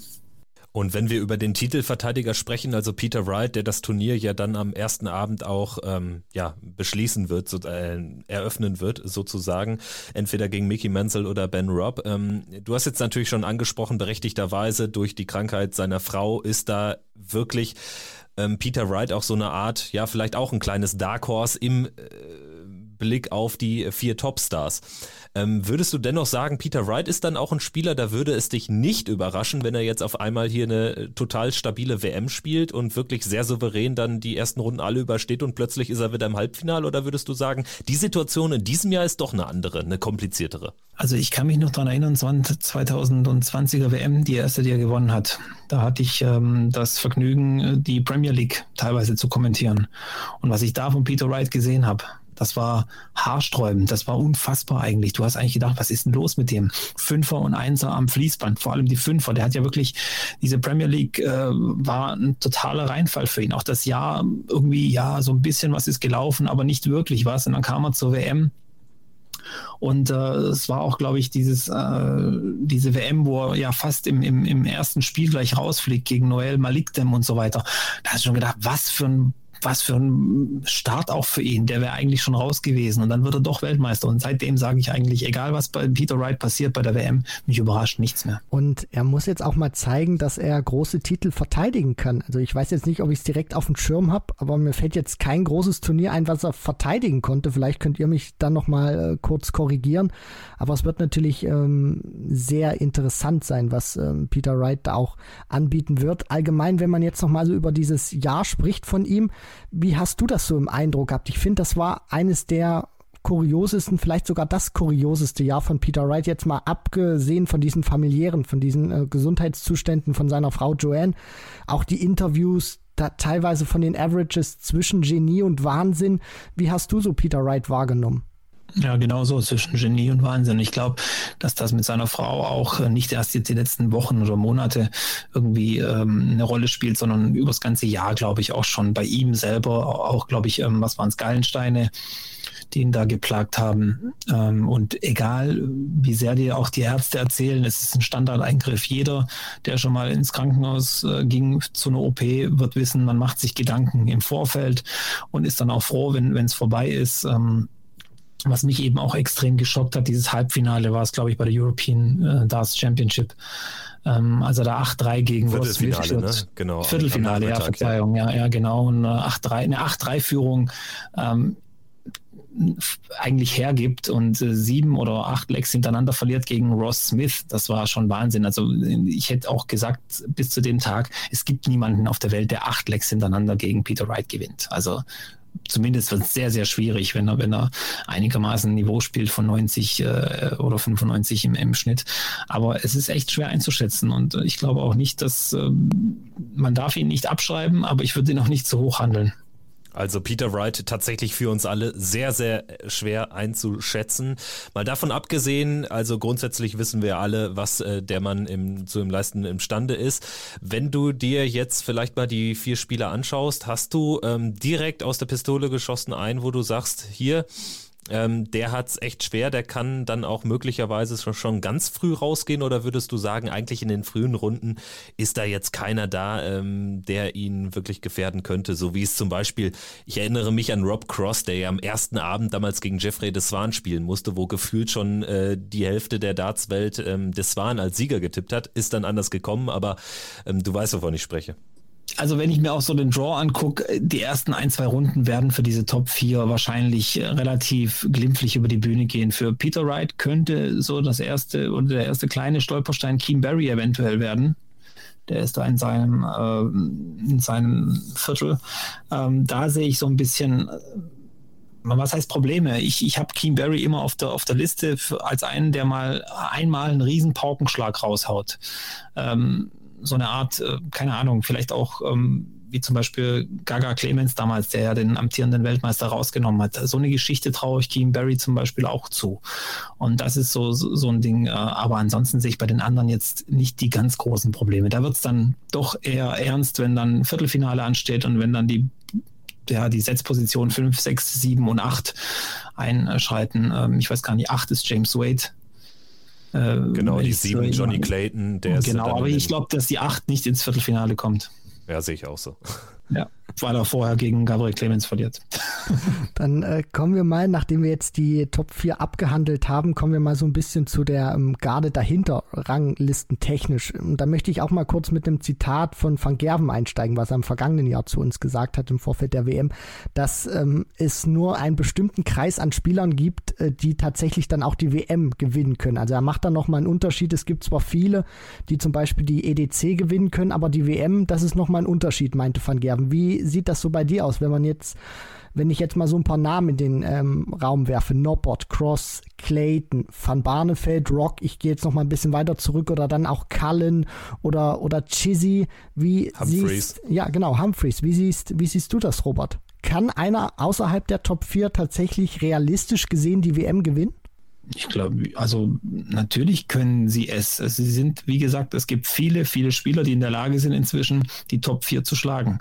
Und wenn wir über den Titelverteidiger sprechen, also Peter Wright, der das Turnier ja dann am ersten Abend auch ähm, ja, beschließen wird, so, äh, eröffnen wird, sozusagen, entweder gegen Mickey Menzel oder Ben Robb. Ähm, du hast jetzt natürlich schon angesprochen, berechtigterweise durch die Krankheit seiner Frau ist da wirklich ähm, Peter Wright auch so eine Art, ja, vielleicht auch ein kleines Dark Horse im äh, Blick auf die vier Topstars. Ähm, würdest du dennoch sagen, Peter Wright ist dann auch ein Spieler, da würde es dich nicht überraschen, wenn er jetzt auf einmal hier eine äh, total stabile WM spielt und wirklich sehr souverän dann die ersten Runden alle übersteht und plötzlich ist er wieder im Halbfinale? Oder würdest du sagen, die Situation in diesem Jahr ist doch eine andere, eine kompliziertere? Also ich kann mich noch daran erinnern, 2020er WM, die erste, die er gewonnen hat. Da hatte ich ähm, das Vergnügen, äh, die Premier League teilweise zu kommentieren. Und was ich da von Peter Wright gesehen habe, das war haarsträubend, das war unfassbar eigentlich. Du hast eigentlich gedacht, was ist denn los mit dem? Fünfer und Einser am Fließband, vor allem die Fünfer. Der hat ja wirklich, diese Premier League äh, war ein totaler Reinfall für ihn. Auch das Jahr irgendwie, ja, so ein bisschen was ist gelaufen, aber nicht wirklich was. Und dann kam er zur WM und äh, es war auch, glaube ich, dieses, äh, diese WM, wo er ja fast im, im, im ersten Spiel gleich rausfliegt gegen Noel Malikdem und so weiter. Da hast du schon gedacht, was für ein was für ein Start auch für ihn. Der wäre eigentlich schon raus gewesen und dann wird er doch Weltmeister. Und seitdem sage ich eigentlich, egal was bei Peter Wright passiert bei der WM, mich überrascht nichts mehr. Und er muss jetzt auch mal zeigen, dass er große Titel verteidigen kann. Also ich weiß jetzt nicht, ob ich es direkt auf dem Schirm habe, aber mir fällt jetzt kein großes Turnier ein, was er verteidigen konnte. Vielleicht könnt ihr mich dann noch mal äh, kurz korrigieren. Aber es wird natürlich ähm, sehr interessant sein, was ähm, Peter Wright da auch anbieten wird. Allgemein, wenn man jetzt noch mal so über dieses Jahr spricht von ihm, wie hast du das so im Eindruck gehabt? Ich finde, das war eines der kuriosesten, vielleicht sogar das kurioseste Jahr von Peter Wright, jetzt mal abgesehen von diesen familiären, von diesen äh, Gesundheitszuständen von seiner Frau Joanne. Auch die Interviews, da teilweise von den Averages zwischen Genie und Wahnsinn. Wie hast du so Peter Wright wahrgenommen? Ja, genau so, zwischen Genie und Wahnsinn. Ich glaube, dass das mit seiner Frau auch äh, nicht erst jetzt die letzten Wochen oder Monate irgendwie ähm, eine Rolle spielt, sondern übers ganze Jahr, glaube ich, auch schon bei ihm selber, auch, glaube ich, ähm, was waren es, Gallensteine, die ihn da geplagt haben. Ähm, und egal, wie sehr dir auch die Ärzte erzählen, es ist ein Standardeingriff. Jeder, der schon mal ins Krankenhaus äh, ging zu einer OP, wird wissen, man macht sich Gedanken im Vorfeld und ist dann auch froh, wenn es vorbei ist. Ähm, was mich eben auch extrem geschockt hat, dieses Halbfinale war es, glaube ich, bei der European äh, Darts Championship. Ähm, also da 8-3 gegen Ross Smith. Ne? Genau. Viertelfinale, ja, Verzeihung, ja, ja, genau. Und 8-3, eine 8-3-Führung ähm, eigentlich hergibt und äh, sieben oder acht Lecks hintereinander verliert gegen Ross Smith, das war schon Wahnsinn. Also ich hätte auch gesagt, bis zu dem Tag, es gibt niemanden auf der Welt, der acht Lecks hintereinander gegen Peter Wright gewinnt. Also zumindest wird es sehr, sehr schwierig, wenn er, wenn er einigermaßen ein Niveau spielt von 90 äh, oder 95 im, im Schnitt. Aber es ist echt schwer einzuschätzen und ich glaube auch nicht, dass äh, man darf ihn nicht abschreiben, aber ich würde ihn auch nicht zu hoch handeln. Also Peter Wright tatsächlich für uns alle sehr, sehr schwer einzuschätzen. Mal davon abgesehen, also grundsätzlich wissen wir alle, was äh, der Mann im, zu dem Leisten imstande ist. Wenn du dir jetzt vielleicht mal die vier Spieler anschaust, hast du ähm, direkt aus der Pistole geschossen ein, wo du sagst, hier, ähm, der hat es echt schwer, der kann dann auch möglicherweise schon, schon ganz früh rausgehen. Oder würdest du sagen, eigentlich in den frühen Runden ist da jetzt keiner da, ähm, der ihn wirklich gefährden könnte, so wie es zum Beispiel, ich erinnere mich an Rob Cross, der ja am ersten Abend damals gegen Jeffrey Deswan spielen musste, wo gefühlt schon äh, die Hälfte der Dartswelt ähm, Deswan als Sieger getippt hat, ist dann anders gekommen, aber ähm, du weißt, wovon ich spreche also wenn ich mir auch so den Draw angucke, die ersten ein, zwei Runden werden für diese Top 4 wahrscheinlich äh, relativ glimpflich über die Bühne gehen. Für Peter Wright könnte so das erste oder der erste kleine Stolperstein Keen Barry eventuell werden. Der ist da in seinem, äh, in seinem Viertel. Ähm, da sehe ich so ein bisschen, äh, was heißt Probleme? Ich, ich habe Keen Barry immer auf der, auf der Liste als einen, der mal einmal einen riesen Paukenschlag raushaut. Ähm, so eine Art, äh, keine Ahnung, vielleicht auch ähm, wie zum Beispiel Gaga Clemens damals, der ja den amtierenden Weltmeister rausgenommen hat. So eine Geschichte traue ich Keem Barry zum Beispiel auch zu. Und das ist so, so, so ein Ding. Äh, aber ansonsten sehe ich bei den anderen jetzt nicht die ganz großen Probleme. Da wird es dann doch eher ernst, wenn dann Viertelfinale ansteht und wenn dann die ja, die Setzposition 5, 6, 7 und 8 einschreiten. Ähm, ich weiß gar nicht, 8 ist James Wade, äh, genau, die sieben Johnny Clayton, der ist. Genau, aber ich glaube, dass die acht nicht ins Viertelfinale kommt. Ja, sehe ich auch so. Ja weil er vorher gegen Gabriel Clemens verliert. Dann äh, kommen wir mal, nachdem wir jetzt die Top 4 abgehandelt haben, kommen wir mal so ein bisschen zu der ähm, Garde dahinter, Ranglisten technisch. Und da möchte ich auch mal kurz mit dem Zitat von Van Gerven einsteigen, was er im vergangenen Jahr zu uns gesagt hat im Vorfeld der WM, dass ähm, es nur einen bestimmten Kreis an Spielern gibt, äh, die tatsächlich dann auch die WM gewinnen können. Also er macht da nochmal einen Unterschied. Es gibt zwar viele, die zum Beispiel die EDC gewinnen können, aber die WM, das ist nochmal ein Unterschied, meinte Van Gerven. Wie sieht das so bei dir aus, wenn man jetzt, wenn ich jetzt mal so ein paar Namen in den ähm, Raum werfe, Norbert, Cross, Clayton, Van Barneveld, Rock, ich gehe jetzt noch mal ein bisschen weiter zurück oder dann auch Cullen oder, oder Chizzy, wie Humphreys. siehst, ja genau, Humphreys, wie siehst, wie siehst du das, Robert? Kann einer außerhalb der Top 4 tatsächlich realistisch gesehen die WM gewinnen? Ich glaube, also natürlich können sie es. Sie sind, wie gesagt, es gibt viele, viele Spieler, die in der Lage sind, inzwischen die Top 4 zu schlagen.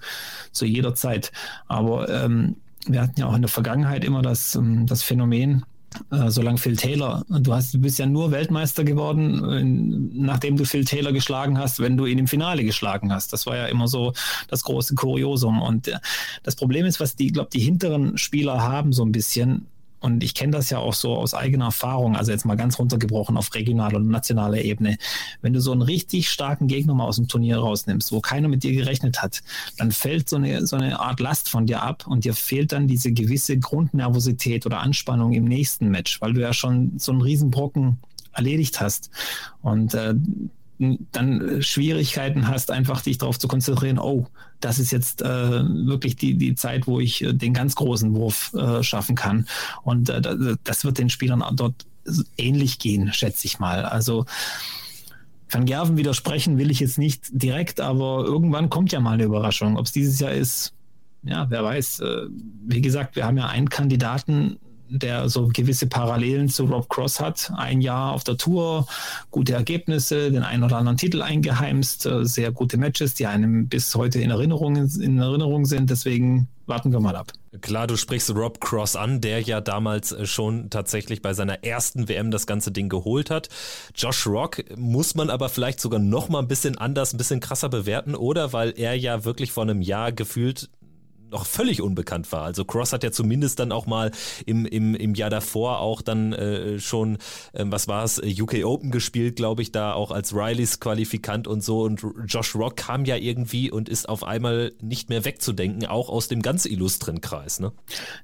Zu jeder Zeit. Aber ähm, wir hatten ja auch in der Vergangenheit immer das, ähm, das Phänomen, äh, solange Phil Taylor, du hast, du bist ja nur Weltmeister geworden, in, nachdem du Phil Taylor geschlagen hast, wenn du ihn im Finale geschlagen hast. Das war ja immer so das große Kuriosum. Und äh, das Problem ist, was die, glaube die hinteren Spieler haben so ein bisschen, und ich kenne das ja auch so aus eigener Erfahrung, also jetzt mal ganz runtergebrochen auf regionaler und nationaler Ebene. Wenn du so einen richtig starken Gegner mal aus dem Turnier rausnimmst, wo keiner mit dir gerechnet hat, dann fällt so eine, so eine Art Last von dir ab und dir fehlt dann diese gewisse Grundnervosität oder Anspannung im nächsten Match, weil du ja schon so einen Riesenbrocken erledigt hast. Und äh, dann Schwierigkeiten hast, einfach dich darauf zu konzentrieren, oh, das ist jetzt äh, wirklich die, die Zeit, wo ich äh, den ganz großen Wurf äh, schaffen kann. Und äh, das wird den Spielern dort ähnlich gehen, schätze ich mal. Also Van Gerven widersprechen will ich jetzt nicht direkt, aber irgendwann kommt ja mal eine Überraschung. Ob es dieses Jahr ist, ja, wer weiß. Äh, wie gesagt, wir haben ja einen Kandidaten, der so gewisse Parallelen zu Rob Cross hat. Ein Jahr auf der Tour, gute Ergebnisse, den einen oder anderen Titel eingeheimst, äh, sehr gute Matches, die einem bis heute in Erinnerung, in Erinnerung sind. Deswegen warten wir mal ab. Klar, du sprichst Rob Cross an, der ja damals äh, schon tatsächlich bei seiner ersten WM das ganze Ding geholt hat. Josh Rock muss man aber vielleicht sogar noch mal ein bisschen anders, ein bisschen krasser bewerten, oder? Weil er ja wirklich vor einem Jahr gefühlt noch völlig unbekannt war. Also Cross hat ja zumindest dann auch mal im, im, im Jahr davor auch dann äh, schon, ähm, was war es, UK Open gespielt, glaube ich, da auch als Rileys Qualifikant und so. Und Josh Rock kam ja irgendwie und ist auf einmal nicht mehr wegzudenken, auch aus dem ganz illustren Kreis. Ne?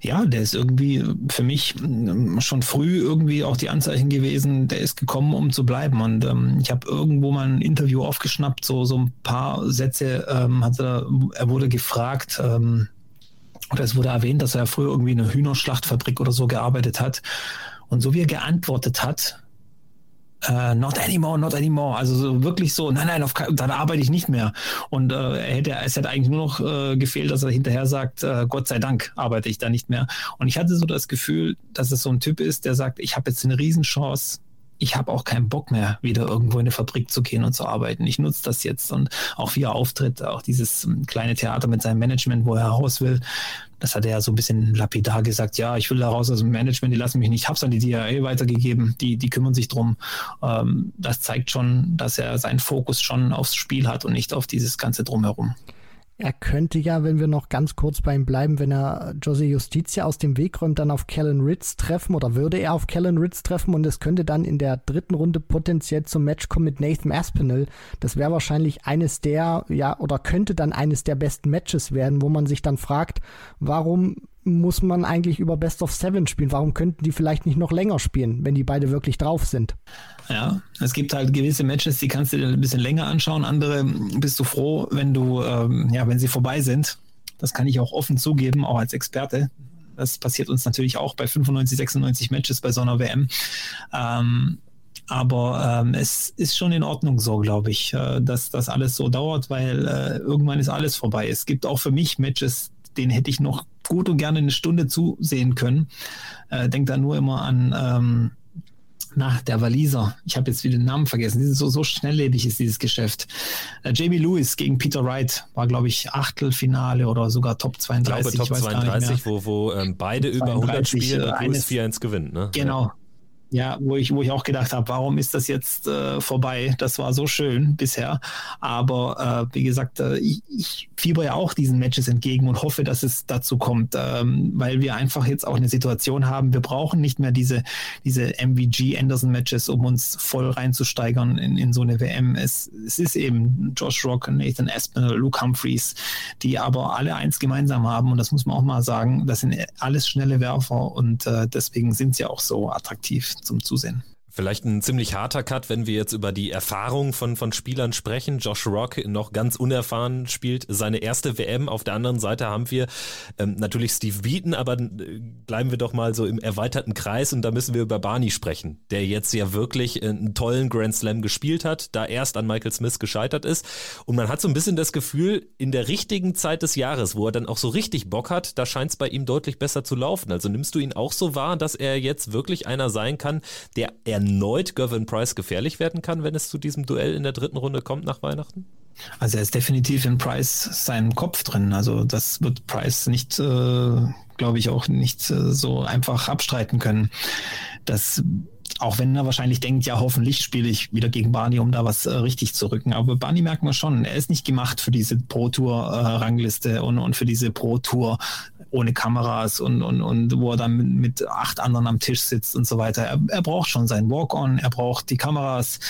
Ja, der ist irgendwie für mich ähm, schon früh irgendwie auch die Anzeichen gewesen, der ist gekommen, um zu bleiben. Und ähm, ich habe irgendwo mal ein Interview aufgeschnappt, so, so ein paar Sätze ähm, hat er, er wurde gefragt, ähm, oder es wurde erwähnt, dass er früher irgendwie in einer Hühnerschlachtfabrik oder so gearbeitet hat. Und so wie er geantwortet hat, Uh, not anymore, not anymore. Also so wirklich so, nein, nein, auf, dann arbeite ich nicht mehr. Und uh, er hätte, es hätte eigentlich nur noch uh, gefehlt, dass er hinterher sagt, Gott sei Dank arbeite ich da nicht mehr. Und ich hatte so das Gefühl, dass es so ein Typ ist, der sagt, ich habe jetzt eine Riesenchance, ich habe auch keinen Bock mehr, wieder irgendwo in eine Fabrik zu gehen und zu arbeiten. Ich nutze das jetzt und auch wie er auftritt, auch dieses ähm, kleine Theater mit seinem Management, wo er raus will. Das hat er ja so ein bisschen lapidar gesagt, ja, ich will da raus aus dem Management, die lassen mich nicht. Ich habe es an die DIA weitergegeben, die, die kümmern sich drum. Ähm, das zeigt schon, dass er seinen Fokus schon aufs Spiel hat und nicht auf dieses ganze Drumherum. Er könnte ja, wenn wir noch ganz kurz bei ihm bleiben, wenn er Jose Justitia aus dem Weg räumt, dann auf Kellen Ritz treffen oder würde er auf Kellen Ritz treffen und es könnte dann in der dritten Runde potenziell zum Match kommen mit Nathan Aspinall. Das wäre wahrscheinlich eines der, ja, oder könnte dann eines der besten Matches werden, wo man sich dann fragt, warum muss man eigentlich über Best of Seven spielen? Warum könnten die vielleicht nicht noch länger spielen, wenn die beide wirklich drauf sind? Ja, es gibt halt gewisse Matches, die kannst du dir ein bisschen länger anschauen. Andere bist du froh, wenn du, ähm, ja, wenn sie vorbei sind. Das kann ich auch offen zugeben, auch als Experte. Das passiert uns natürlich auch bei 95, 96 Matches bei so einer WM. Ähm, aber ähm, es ist schon in Ordnung so, glaube ich, äh, dass das alles so dauert, weil äh, irgendwann ist alles vorbei. Es gibt auch für mich Matches, denen hätte ich noch gut und gerne eine Stunde zusehen können. Äh, denk da nur immer an ähm, na, der Waliser. Ich habe jetzt wieder den Namen vergessen. So, so schnelllebig ist dieses Geschäft. Äh, Jamie Lewis gegen Peter Wright war, glaube ich, Achtelfinale oder sogar Top 32. Ich glaube, Top 32, wo, wo ähm, beide über 100 spielen und Lewis 4-1 gewinnt. Ne? Genau, ja, wo ich, wo ich auch gedacht habe, warum ist das jetzt äh, vorbei? Das war so schön bisher. Aber äh, wie gesagt, äh, ich, ich fieber ja auch diesen Matches entgegen und hoffe, dass es dazu kommt, ähm, weil wir einfach jetzt auch eine Situation haben, wir brauchen nicht mehr diese, diese MVG-Anderson-Matches, um uns voll reinzusteigern in, in so eine WM. Es, es ist eben Josh Rock, Nathan Aspinall, Luke Humphreys, die aber alle eins gemeinsam haben und das muss man auch mal sagen, das sind alles schnelle Werfer und äh, deswegen sind sie auch so attraktiv zum Zusehen. Vielleicht ein ziemlich harter Cut, wenn wir jetzt über die Erfahrung von, von Spielern sprechen. Josh Rock, noch ganz unerfahren, spielt seine erste WM. Auf der anderen Seite haben wir ähm, natürlich Steve Beaton, aber äh, bleiben wir doch mal so im erweiterten Kreis und da müssen wir über Barney sprechen, der jetzt ja wirklich äh, einen tollen Grand Slam gespielt hat, da erst an Michael Smith gescheitert ist. Und man hat so ein bisschen das Gefühl, in der richtigen Zeit des Jahres, wo er dann auch so richtig Bock hat, da scheint es bei ihm deutlich besser zu laufen. Also nimmst du ihn auch so wahr, dass er jetzt wirklich einer sein kann, der er erneut Gervin Price gefährlich werden kann, wenn es zu diesem Duell in der dritten Runde kommt nach Weihnachten? Also er ist definitiv in Price seinem Kopf drin. Also das wird Price nicht, äh, glaube ich, auch nicht äh, so einfach abstreiten können. Das auch wenn er wahrscheinlich denkt, ja, hoffentlich spiele ich wieder gegen Barney, um da was äh, richtig zu rücken. Aber Barney merkt man schon, er ist nicht gemacht für diese Pro Tour äh, und, und für diese Pro Tour ohne Kameras und, und, und wo er dann mit, mit acht anderen am Tisch sitzt und so weiter. Er, er braucht schon sein Walk-on, er braucht die Kameras,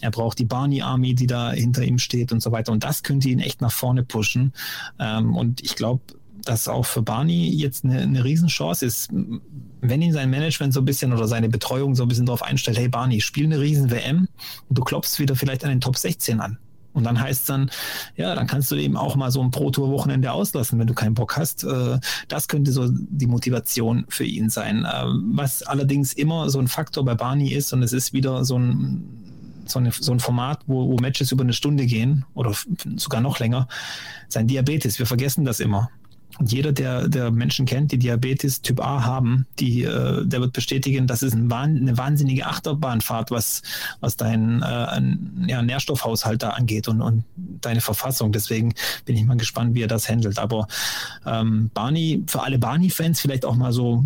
er braucht die Barney Army, die da hinter ihm steht und so weiter. Und das könnte ihn echt nach vorne pushen. Ähm, und ich glaube, dass auch für Barney jetzt eine, eine Riesenchance ist, wenn ihn sein Management so ein bisschen oder seine Betreuung so ein bisschen darauf einstellt, hey Barney, spiel eine riesen WM und du klopfst wieder vielleicht an den Top 16 an. Und dann heißt es dann, ja, dann kannst du eben auch mal so ein Pro-Tour-Wochenende auslassen, wenn du keinen Bock hast. Äh, das könnte so die Motivation für ihn sein. Ähm, was allerdings immer so ein Faktor bei Barney ist, und es ist wieder so ein, so, eine, so ein Format, wo, wo Matches über eine Stunde gehen oder sogar noch länger, sein Diabetes. Wir vergessen das immer. Jeder, der, der Menschen kennt, die Diabetes Typ A haben, die, äh, der wird bestätigen, das ist ein, eine wahnsinnige Achterbahnfahrt, was, was dein äh, ja, Nährstoffhaushalt da angeht und, und deine Verfassung. Deswegen bin ich mal gespannt, wie er das handelt. Aber ähm, Barney, für alle Barney-Fans vielleicht auch mal so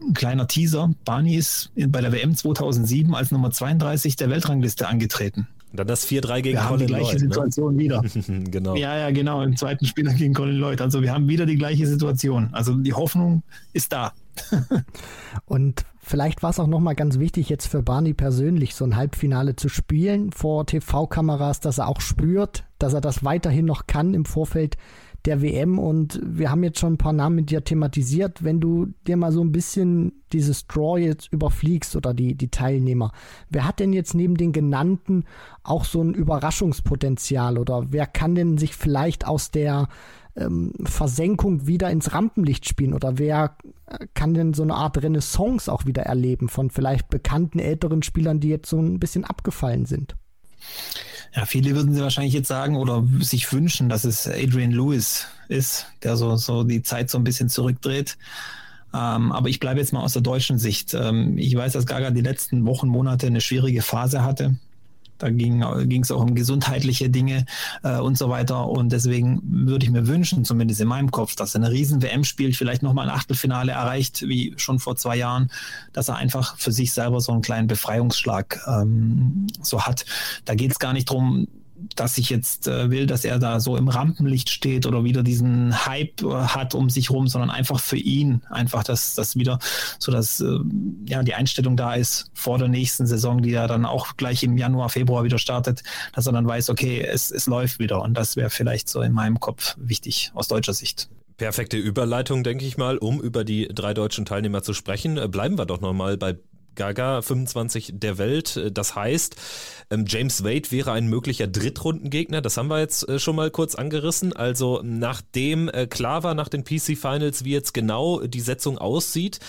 ein kleiner Teaser. Barney ist bei der WM 2007 als Nummer 32 der Weltrangliste angetreten. Dann das 4-3 gegen wir Colin haben die gleiche Lloyd, ne? Situation ne? wieder. genau. Ja, ja, genau. Im zweiten Spieler gegen Colin Lloyd. Also wir haben wieder die gleiche Situation. Also die Hoffnung ist da. Und vielleicht war es auch nochmal ganz wichtig, jetzt für Barney persönlich so ein Halbfinale zu spielen vor TV-Kameras, dass er auch spürt, dass er das weiterhin noch kann im Vorfeld der WM. Und wir haben jetzt schon ein paar Namen mit dir thematisiert. Wenn du dir mal so ein bisschen dieses Draw jetzt überfliegst oder die, die Teilnehmer, wer hat denn jetzt neben den genannten auch so ein Überraschungspotenzial oder wer kann denn sich vielleicht aus der ähm, Versenkung wieder ins Rampenlicht spielen oder wer äh, kann denn so eine Art Renaissance auch wieder erleben von vielleicht bekannten älteren Spielern, die jetzt so ein bisschen abgefallen sind? Ja, viele würden sie wahrscheinlich jetzt sagen oder sich wünschen, dass es Adrian Lewis ist, der so, so die Zeit so ein bisschen zurückdreht. Ähm, aber ich bleibe jetzt mal aus der deutschen Sicht. Ähm, ich weiß, dass Gaga die letzten Wochen, Monate eine schwierige Phase hatte. Da ging es auch um gesundheitliche Dinge äh, und so weiter. Und deswegen würde ich mir wünschen, zumindest in meinem Kopf, dass er eine riesen WM spielt, vielleicht nochmal ein Achtelfinale erreicht, wie schon vor zwei Jahren, dass er einfach für sich selber so einen kleinen Befreiungsschlag ähm, so hat. Da geht es gar nicht drum dass ich jetzt äh, will, dass er da so im Rampenlicht steht oder wieder diesen Hype äh, hat um sich rum, sondern einfach für ihn, einfach, dass das wieder so, dass äh, ja die Einstellung da ist vor der nächsten Saison, die ja dann auch gleich im Januar, Februar wieder startet, dass er dann weiß, okay, es, es läuft wieder und das wäre vielleicht so in meinem Kopf wichtig aus deutscher Sicht. Perfekte Überleitung, denke ich mal, um über die drei deutschen Teilnehmer zu sprechen. Äh, bleiben wir doch nochmal bei Gaga 25 der Welt. Äh, das heißt, ähm, James Wade wäre ein möglicher Drittrundengegner. Das haben wir jetzt äh, schon mal kurz angerissen. Also nachdem äh, klar war nach den PC Finals, wie jetzt genau die Setzung aussieht,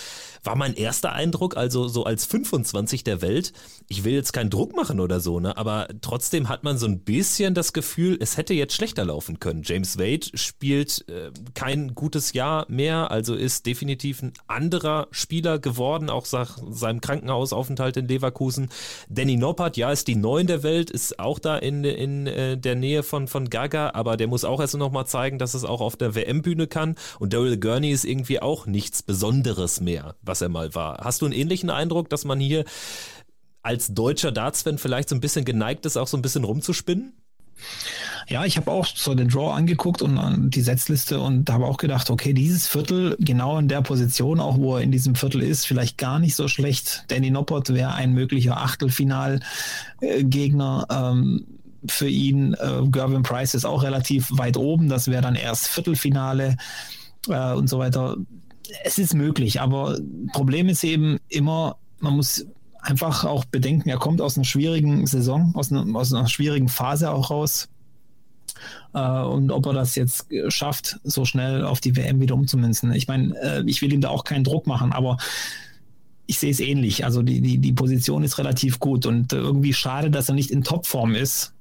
war mein erster Eindruck, also so als 25 der Welt, ich will jetzt keinen Druck machen oder so, ne, aber trotzdem hat man so ein bisschen das Gefühl, es hätte jetzt schlechter laufen können. James Wade spielt äh, kein gutes Jahr mehr, also ist definitiv ein anderer Spieler geworden, auch nach seinem Krankenhausaufenthalt in Leverkusen. Danny Noppert, ja, ist die Neun der Welt, ist auch da in, in äh, der Nähe von, von Gaga, aber der muss auch erst noch mal zeigen, dass es auch auf der WM-Bühne kann. Und Daryl Gurney ist irgendwie auch nichts Besonderes mehr, was was er mal war. Hast du einen ähnlichen Eindruck, dass man hier als deutscher Darts-Fan vielleicht so ein bisschen geneigt ist, auch so ein bisschen rumzuspinnen? Ja, ich habe auch so den Draw angeguckt und die Setzliste und habe auch gedacht, okay, dieses Viertel genau in der Position, auch wo er in diesem Viertel ist, vielleicht gar nicht so schlecht. Danny Noppert wäre ein möglicher Achtelfinalgegner. Ähm, für ihn, äh, Gervin Price ist auch relativ weit oben. Das wäre dann erst Viertelfinale äh, und so weiter es ist möglich, aber Problem ist eben immer, man muss einfach auch bedenken, er kommt aus einer schwierigen Saison, aus einer, aus einer schwierigen Phase auch raus. Äh, und ob er das jetzt schafft, so schnell auf die WM wieder umzumünzen. Ich meine, äh, ich will ihm da auch keinen Druck machen, aber ich sehe es ähnlich. Also die, die, die Position ist relativ gut und irgendwie schade, dass er nicht in Topform ist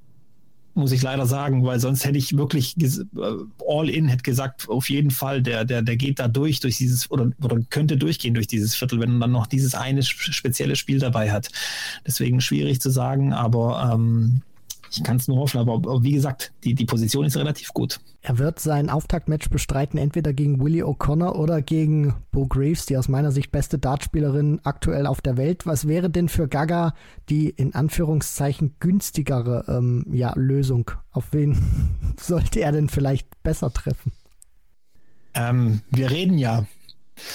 muss ich leider sagen, weil sonst hätte ich wirklich äh, all in hätte gesagt, auf jeden Fall, der, der, der geht da durch, durch dieses, oder, oder könnte durchgehen durch dieses Viertel, wenn man dann noch dieses eine spezielle Spiel dabei hat. Deswegen schwierig zu sagen, aber ähm, ich kann es nur hoffen, aber, aber, wie gesagt, die, die Position ist relativ gut. Er wird sein Auftaktmatch bestreiten, entweder gegen Willie O'Connor oder gegen Bo Greaves, die aus meiner Sicht beste Dartspielerin aktuell auf der Welt. Was wäre denn für Gaga die in Anführungszeichen günstigere ähm, ja, Lösung? Auf wen sollte er denn vielleicht besser treffen? Ähm, wir reden ja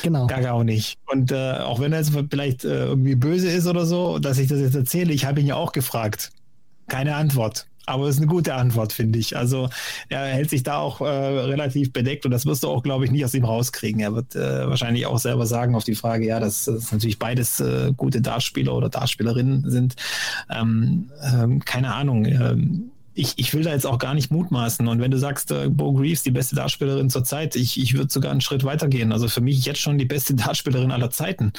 Genau. Gaga auch nicht. Und äh, auch wenn er jetzt vielleicht äh, irgendwie böse ist oder so, dass ich das jetzt erzähle, ich habe ihn ja auch gefragt. Keine Antwort. Aber es ist eine gute Antwort, finde ich. Also er hält sich da auch äh, relativ bedeckt und das wirst du auch, glaube ich, nicht aus ihm rauskriegen. Er wird äh, wahrscheinlich auch selber sagen auf die Frage, ja, dass, dass natürlich beides äh, gute Dartspieler oder Dartspielerinnen sind. Ähm, ähm, keine Ahnung. Ähm, ich, ich will da jetzt auch gar nicht mutmaßen. Und wenn du sagst, äh, Bo Greaves, die beste Dartspielerin zur Zeit, ich, ich würde sogar einen Schritt weitergehen. Also für mich jetzt schon die beste Dartspielerin aller Zeiten.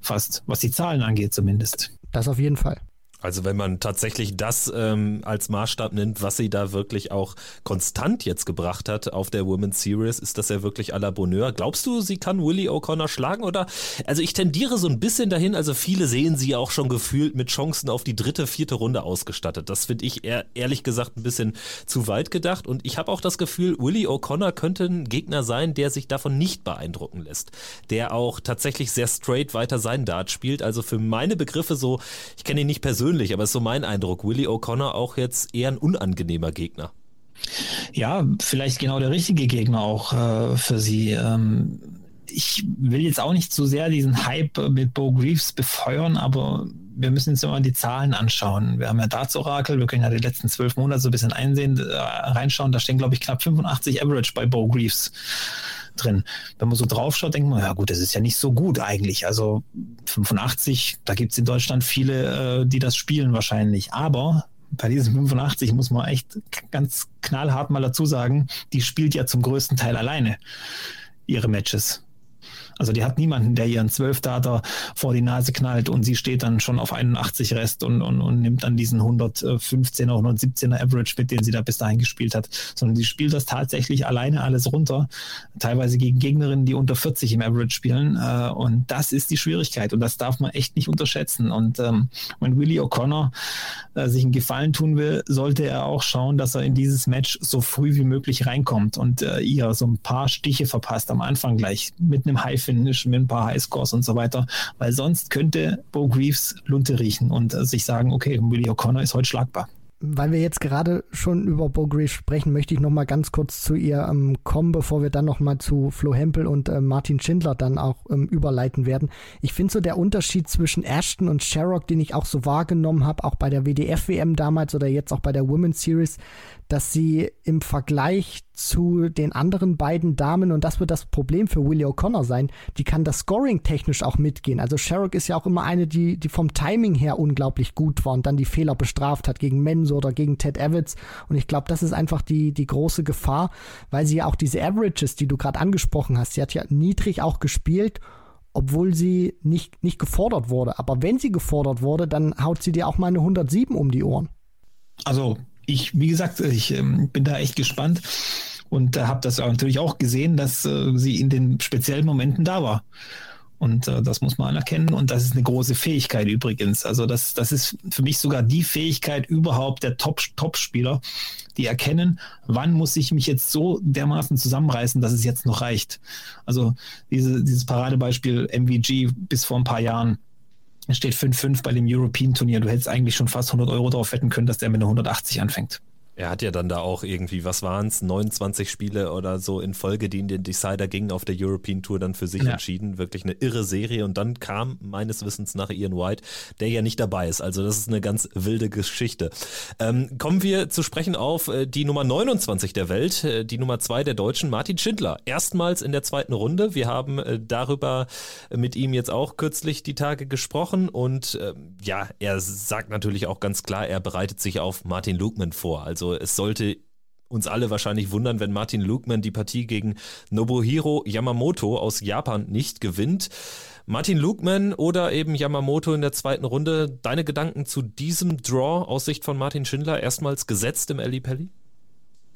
Fast, was die Zahlen angeht zumindest. Das auf jeden Fall. Also wenn man tatsächlich das ähm, als Maßstab nimmt, was sie da wirklich auch konstant jetzt gebracht hat auf der Women's Series, ist das ja wirklich à la Bonheur. Glaubst du, sie kann Willie O'Connor schlagen oder? Also ich tendiere so ein bisschen dahin, also viele sehen sie auch schon gefühlt mit Chancen auf die dritte, vierte Runde ausgestattet. Das finde ich eher, ehrlich gesagt ein bisschen zu weit gedacht und ich habe auch das Gefühl, Willie O'Connor könnte ein Gegner sein, der sich davon nicht beeindrucken lässt. Der auch tatsächlich sehr straight weiter seinen Dart spielt. Also für meine Begriffe so, ich kenne ihn nicht persönlich, persönlich, aber ist so mein Eindruck, Willie O'Connor auch jetzt eher ein unangenehmer Gegner. Ja, vielleicht genau der richtige Gegner auch äh, für sie. Ähm, ich will jetzt auch nicht so sehr diesen Hype mit Bo Greaves befeuern, aber wir müssen uns immer die Zahlen anschauen. Wir haben ja Darts-Orakel, wir können ja die letzten zwölf Monate so ein bisschen einsehen, äh, reinschauen. Da stehen, glaube ich, knapp 85 Average bei Bo Greaves drin. Wenn man so drauf schaut, denkt man, ja gut, das ist ja nicht so gut eigentlich. Also 85, da gibt es in Deutschland viele, äh, die das spielen wahrscheinlich. Aber bei diesen 85 muss man echt ganz knallhart mal dazu sagen, die spielt ja zum größten Teil alleine ihre Matches. Also die hat niemanden, der ihren Zwölfdater vor die Nase knallt und sie steht dann schon auf 81 Rest und, und, und nimmt dann diesen 115er, 117er Average mit, den sie da bis dahin gespielt hat, sondern sie spielt das tatsächlich alleine alles runter, teilweise gegen Gegnerinnen, die unter 40 im Average spielen. Äh, und das ist die Schwierigkeit und das darf man echt nicht unterschätzen. Und ähm, wenn Willie O'Connor äh, sich einen Gefallen tun will, sollte er auch schauen, dass er in dieses Match so früh wie möglich reinkommt und äh, ihr so ein paar Stiche verpasst am Anfang gleich mit einem High Finish mit ein paar Highscores und so weiter, weil sonst könnte Bo Greaves Lunte riechen und äh, sich sagen, okay, Willie O'Connor ist heute schlagbar. Weil wir jetzt gerade schon über Bo Greaves sprechen, möchte ich noch mal ganz kurz zu ihr ähm, kommen, bevor wir dann noch mal zu Flo Hempel und äh, Martin Schindler dann auch ähm, überleiten werden. Ich finde so der Unterschied zwischen Ashton und Sherrock, den ich auch so wahrgenommen habe, auch bei der WDF-WM damals oder jetzt auch bei der Women's Series, dass sie im Vergleich zu den anderen beiden Damen, und das wird das Problem für Willie O'Connor sein, die kann das Scoring technisch auch mitgehen. Also Sherrock ist ja auch immer eine, die, die vom Timing her unglaublich gut war und dann die Fehler bestraft hat gegen Menso oder gegen Ted Evans. Und ich glaube, das ist einfach die, die große Gefahr, weil sie ja auch diese Averages, die du gerade angesprochen hast, sie hat ja niedrig auch gespielt obwohl sie nicht, nicht gefordert wurde. Aber wenn sie gefordert wurde, dann haut sie dir auch mal eine 107 um die Ohren. Also ich, wie gesagt, ich ähm, bin da echt gespannt und äh, habe das natürlich auch gesehen, dass äh, sie in den speziellen Momenten da war. Und äh, das muss man anerkennen. Und das ist eine große Fähigkeit übrigens. Also das, das ist für mich sogar die Fähigkeit überhaupt der Top-Top-Spieler, die erkennen, wann muss ich mich jetzt so dermaßen zusammenreißen, dass es jetzt noch reicht. Also diese, dieses Paradebeispiel MVG bis vor ein paar Jahren es steht 5-5 bei dem European Turnier. Du hättest eigentlich schon fast 100 Euro drauf wetten können, dass der mit einer 180 anfängt. Er hat ja dann da auch irgendwie, was waren es, 29 Spiele oder so in Folge, die in den Decider gingen, auf der European Tour dann für sich ja. entschieden. Wirklich eine irre Serie. Und dann kam meines Wissens nach Ian White, der ja nicht dabei ist. Also das ist eine ganz wilde Geschichte. Ähm, kommen wir zu sprechen auf äh, die Nummer 29 der Welt, äh, die Nummer 2 der Deutschen, Martin Schindler. Erstmals in der zweiten Runde. Wir haben äh, darüber mit ihm jetzt auch kürzlich die Tage gesprochen. Und ähm, ja, er sagt natürlich auch ganz klar, er bereitet sich auf Martin Lukman vor. Also also es sollte uns alle wahrscheinlich wundern, wenn Martin Lukman die Partie gegen Nobuhiro Yamamoto aus Japan nicht gewinnt. Martin Lukman oder eben Yamamoto in der zweiten Runde. Deine Gedanken zu diesem Draw aus Sicht von Martin Schindler erstmals gesetzt im Ali Pelli?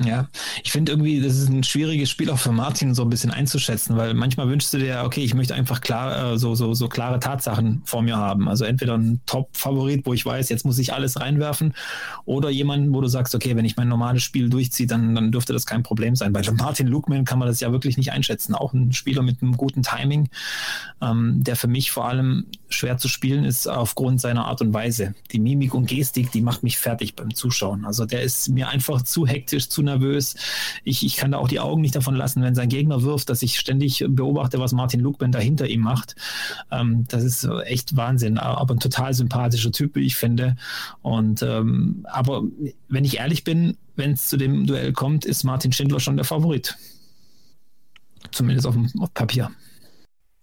Ja, ich finde irgendwie, das ist ein schwieriges Spiel auch für Martin so ein bisschen einzuschätzen, weil manchmal wünschst du dir, okay, ich möchte einfach klar, äh, so, so, so klare Tatsachen vor mir haben. Also entweder ein Top-Favorit, wo ich weiß, jetzt muss ich alles reinwerfen, oder jemanden, wo du sagst, okay, wenn ich mein normales Spiel durchziehe, dann, dann dürfte das kein Problem sein. Bei Martin Lukman kann man das ja wirklich nicht einschätzen. Auch ein Spieler mit einem guten Timing, ähm, der für mich vor allem schwer zu spielen ist aufgrund seiner Art und Weise. Die Mimik und Gestik, die macht mich fertig beim Zuschauen. Also der ist mir einfach zu hektisch, zu nervös. Ich, ich kann da auch die Augen nicht davon lassen, wenn sein Gegner wirft, dass ich ständig beobachte, was Martin Lukben da hinter ihm macht. Ähm, das ist echt Wahnsinn, aber ein total sympathischer Typ, wie ich finde. Und ähm, aber wenn ich ehrlich bin, wenn es zu dem Duell kommt, ist Martin Schindler schon der Favorit. Zumindest auf dem auf Papier.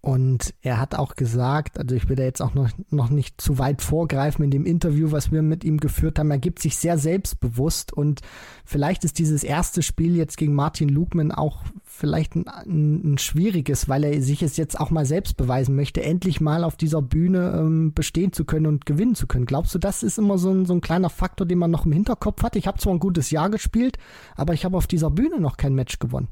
Und er hat auch gesagt, also ich will da jetzt auch noch, noch nicht zu weit vorgreifen in dem Interview, was wir mit ihm geführt haben, er gibt sich sehr selbstbewusst und vielleicht ist dieses erste Spiel jetzt gegen Martin Lugman auch vielleicht ein, ein, ein schwieriges, weil er sich es jetzt auch mal selbst beweisen möchte, endlich mal auf dieser Bühne ähm, bestehen zu können und gewinnen zu können. Glaubst du, das ist immer so ein, so ein kleiner Faktor, den man noch im Hinterkopf hat? Ich habe zwar ein gutes Jahr gespielt, aber ich habe auf dieser Bühne noch kein Match gewonnen.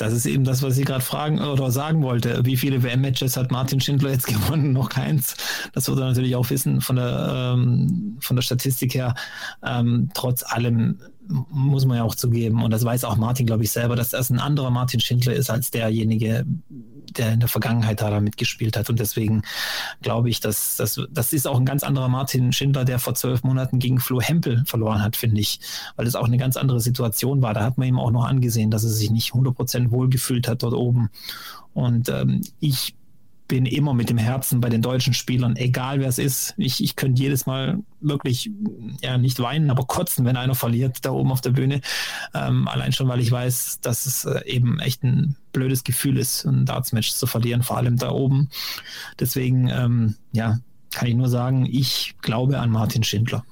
Das ist eben das, was ich gerade fragen oder sagen wollte. Wie viele WM-Matches hat Martin Schindler jetzt gewonnen? Noch keins. Das wird er natürlich auch wissen von der, ähm, von der Statistik her. Ähm, trotz allem muss man ja auch zugeben, und das weiß auch Martin, glaube ich, selber, dass das ein anderer Martin Schindler ist als derjenige, der in der Vergangenheit da mitgespielt hat. Und deswegen glaube ich, dass das, das ist auch ein ganz anderer Martin Schindler, der vor zwölf Monaten gegen Flo Hempel verloren hat, finde ich, weil es auch eine ganz andere Situation war. Da hat man ihm auch noch angesehen, dass er sich nicht 100% wohlgefühlt hat dort oben. Und ähm, ich bin immer mit dem Herzen bei den deutschen Spielern, egal wer es ist. Ich, ich könnte jedes Mal wirklich, ja, nicht weinen, aber kotzen, wenn einer verliert da oben auf der Bühne. Ähm, allein schon, weil ich weiß, dass es äh, eben echt ein blödes Gefühl ist, ein Darts-Match zu verlieren, vor allem da oben. Deswegen, ähm, ja, kann ich nur sagen, ich glaube an Martin Schindler.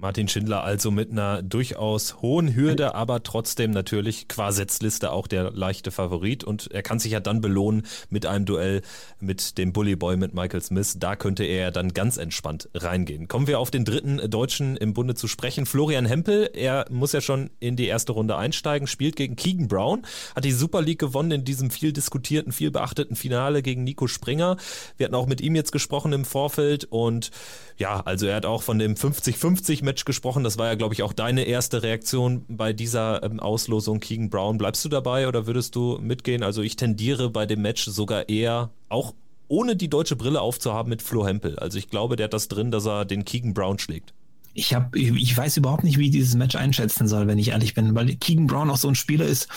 Martin Schindler also mit einer durchaus hohen Hürde, aber trotzdem natürlich qua Setzliste auch der leichte Favorit und er kann sich ja dann belohnen mit einem Duell mit dem Bully Boy mit Michael Smith. Da könnte er ja dann ganz entspannt reingehen. Kommen wir auf den dritten Deutschen im Bunde zu sprechen. Florian Hempel, er muss ja schon in die erste Runde einsteigen, spielt gegen Keegan Brown, hat die Super League gewonnen in diesem viel diskutierten, viel beachteten Finale gegen Nico Springer. Wir hatten auch mit ihm jetzt gesprochen im Vorfeld und ja, also er hat auch von dem 50-50 Match gesprochen. Das war ja, glaube ich, auch deine erste Reaktion bei dieser ähm, Auslosung Keegan Brown. Bleibst du dabei oder würdest du mitgehen? Also ich tendiere bei dem Match sogar eher, auch ohne die deutsche Brille aufzuhaben, mit Flo Hempel. Also ich glaube, der hat das drin, dass er den Keegan Brown schlägt. Ich, hab, ich weiß überhaupt nicht, wie ich dieses Match einschätzen soll, wenn ich ehrlich bin, weil Keegan Brown auch so ein Spieler ist,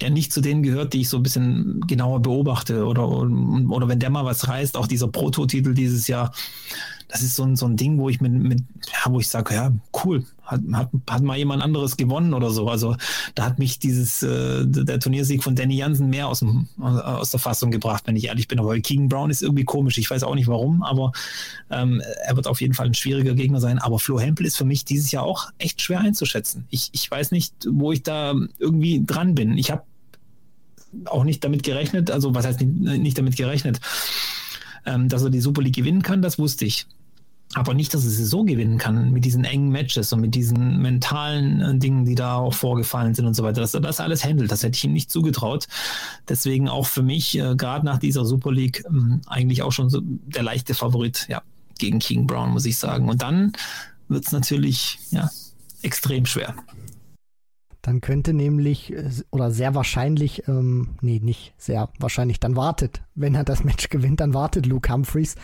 der nicht zu denen gehört, die ich so ein bisschen genauer beobachte oder, oder wenn der mal was reißt, auch dieser Prototitel dieses Jahr, das ist so ein, so ein Ding, wo ich mit, mit ja, wo ich sage, ja, cool, hat, hat, hat mal jemand anderes gewonnen oder so. Also da hat mich dieses, äh, der Turniersieg von Danny Jansen mehr aus, dem, aus der Fassung gebracht, wenn ich ehrlich bin. Aber Keegan Brown ist irgendwie komisch. Ich weiß auch nicht warum, aber ähm, er wird auf jeden Fall ein schwieriger Gegner sein. Aber Flo Hempel ist für mich dieses Jahr auch echt schwer einzuschätzen. Ich, ich weiß nicht, wo ich da irgendwie dran bin. Ich habe auch nicht damit gerechnet, also was heißt nicht, nicht damit gerechnet, ähm, dass er die Super League gewinnen kann, das wusste ich. Aber nicht, dass er sie so gewinnen kann mit diesen engen Matches und mit diesen mentalen äh, Dingen, die da auch vorgefallen sind und so weiter. Dass er das alles handelt, das hätte ich ihm nicht zugetraut. Deswegen auch für mich, äh, gerade nach dieser Super League, äh, eigentlich auch schon so der leichte Favorit ja, gegen King Brown, muss ich sagen. Und dann wird es natürlich ja, extrem schwer. Dann könnte nämlich, äh, oder sehr wahrscheinlich, ähm, nee, nicht sehr wahrscheinlich, dann wartet. Wenn er das Match gewinnt, dann wartet Luke Humphreys.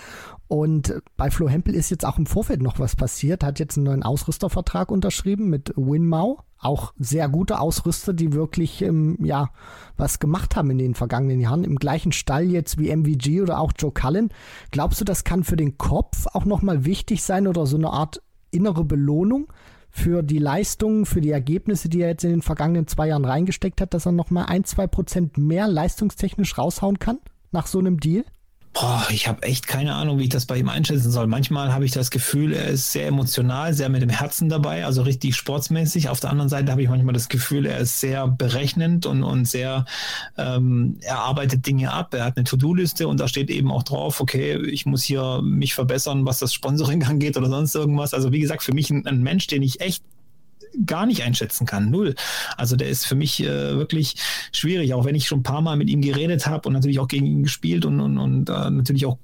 Und bei Flo Hempel ist jetzt auch im Vorfeld noch was passiert, hat jetzt einen neuen Ausrüstervertrag unterschrieben mit Winmau. Auch sehr gute Ausrüster, die wirklich, ähm, ja, was gemacht haben in den vergangenen Jahren. Im gleichen Stall jetzt wie MVG oder auch Joe Cullen. Glaubst du, das kann für den Kopf auch nochmal wichtig sein oder so eine Art innere Belohnung? für die Leistungen, für die Ergebnisse, die er jetzt in den vergangenen zwei Jahren reingesteckt hat, dass er nochmal ein, zwei Prozent mehr leistungstechnisch raushauen kann nach so einem Deal? Boah, ich habe echt keine Ahnung, wie ich das bei ihm einschätzen soll. Manchmal habe ich das Gefühl, er ist sehr emotional, sehr mit dem Herzen dabei, also richtig sportsmäßig. Auf der anderen Seite habe ich manchmal das Gefühl, er ist sehr berechnend und, und sehr, ähm, er arbeitet Dinge ab. Er hat eine To-Do-Liste und da steht eben auch drauf, okay, ich muss hier mich verbessern, was das Sponsoring angeht oder sonst irgendwas. Also wie gesagt, für mich ein, ein Mensch, den ich echt gar nicht einschätzen kann. Null. Also der ist für mich äh, wirklich schwierig, auch wenn ich schon ein paar Mal mit ihm geredet habe und natürlich auch gegen ihn gespielt und, und, und äh, natürlich auch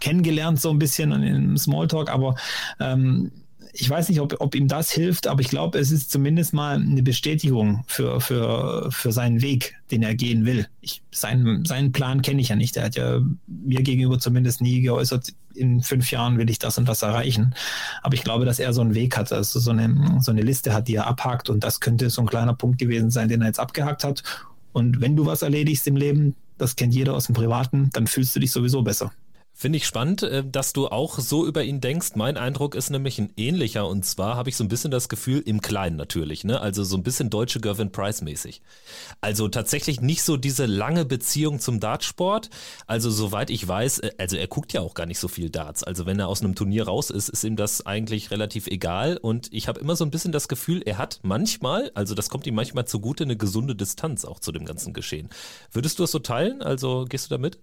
kennengelernt so ein bisschen im Smalltalk, aber ähm, ich weiß nicht, ob, ob ihm das hilft, aber ich glaube, es ist zumindest mal eine Bestätigung für, für, für seinen Weg, den er gehen will. Ich, sein, seinen Plan kenne ich ja nicht. Er hat ja mir gegenüber zumindest nie geäußert, in fünf Jahren will ich das und das erreichen. Aber ich glaube, dass er so einen Weg hat, also so eine, so eine Liste hat, die er abhakt und das könnte so ein kleiner Punkt gewesen sein, den er jetzt abgehakt hat. Und wenn du was erledigst im Leben, das kennt jeder aus dem Privaten, dann fühlst du dich sowieso besser. Finde ich spannend, äh, dass du auch so über ihn denkst. Mein Eindruck ist nämlich ein ähnlicher und zwar habe ich so ein bisschen das Gefühl, im Kleinen natürlich, ne? also so ein bisschen deutsche Gervin Price mäßig. Also tatsächlich nicht so diese lange Beziehung zum Dartsport. Also soweit ich weiß, äh, also er guckt ja auch gar nicht so viel Darts. Also wenn er aus einem Turnier raus ist, ist ihm das eigentlich relativ egal und ich habe immer so ein bisschen das Gefühl, er hat manchmal, also das kommt ihm manchmal zugute, eine gesunde Distanz auch zu dem ganzen Geschehen. Würdest du das so teilen? Also gehst du damit?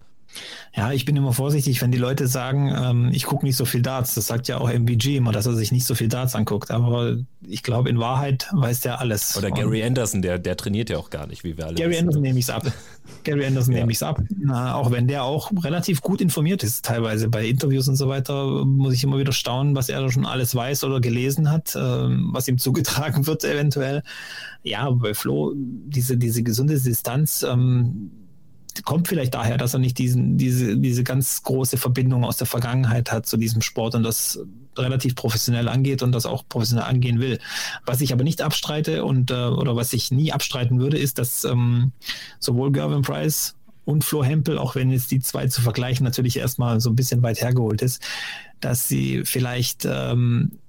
Ja, ich bin immer vorsichtig, wenn die Leute sagen, ähm, ich gucke nicht so viel Darts. Das sagt ja auch MVG immer, dass er sich nicht so viel Darts anguckt. Aber ich glaube, in Wahrheit weiß der alles. Oder Gary Und Anderson, der, der trainiert ja auch gar nicht, wie wir alle Gary wissen. Anderson nehme ich es ab. Gary Anderson ja. nehme ich es ab. Na, auch wenn der auch relativ gut informiert ist, teilweise bei Interviews und so weiter, muss ich immer wieder staunen, was er da schon alles weiß oder gelesen hat, ähm, was ihm zugetragen wird eventuell. Ja, bei Flo, diese, diese gesunde Distanz, ähm, kommt vielleicht daher, dass er nicht diesen, diese, diese ganz große Verbindung aus der Vergangenheit hat zu diesem Sport und das relativ professionell angeht und das auch professionell angehen will. Was ich aber nicht abstreite und äh, oder was ich nie abstreiten würde, ist, dass ähm, sowohl Gervin Price und Flo Hempel, auch wenn jetzt die zwei zu vergleichen natürlich erstmal so ein bisschen weit hergeholt ist, dass sie vielleicht ähm,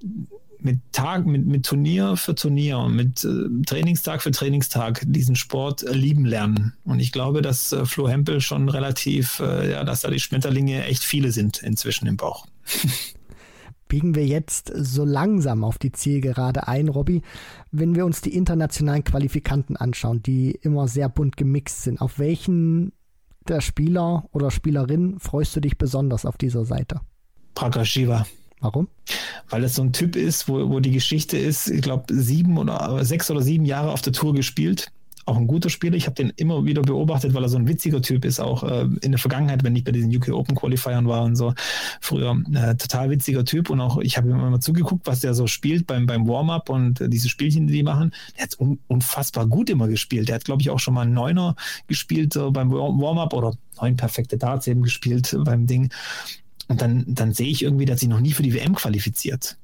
mit Tag, mit, mit Turnier für Turnier und mit äh, Trainingstag für Trainingstag diesen Sport äh, lieben lernen. Und ich glaube, dass äh, Flo Hempel schon relativ, äh, ja, dass da die Schmetterlinge echt viele sind inzwischen im Bauch. biegen wir jetzt so langsam auf die Zielgerade ein, Robby. Wenn wir uns die internationalen Qualifikanten anschauen, die immer sehr bunt gemixt sind, auf welchen der Spieler oder Spielerin freust du dich besonders auf dieser Seite? Prakashiva. Warum? Weil es so ein Typ ist, wo, wo die Geschichte ist, ich glaube, sieben oder sechs oder sieben Jahre auf der Tour gespielt. Auch ein guter Spieler. Ich habe den immer wieder beobachtet, weil er so ein witziger Typ ist, auch äh, in der Vergangenheit, wenn ich bei diesen UK Open Qualifiern war und so. Früher äh, total witziger Typ und auch ich habe ihm immer zugeguckt, was der so spielt beim, beim Warm-up und äh, diese Spielchen, die die machen. Der hat un unfassbar gut immer gespielt. Der hat, glaube ich, auch schon mal einen Neuner gespielt äh, beim Warm-up oder neun perfekte Darts eben gespielt beim Ding. Und dann, dann sehe ich irgendwie, dass sie noch nie für die WM qualifiziert.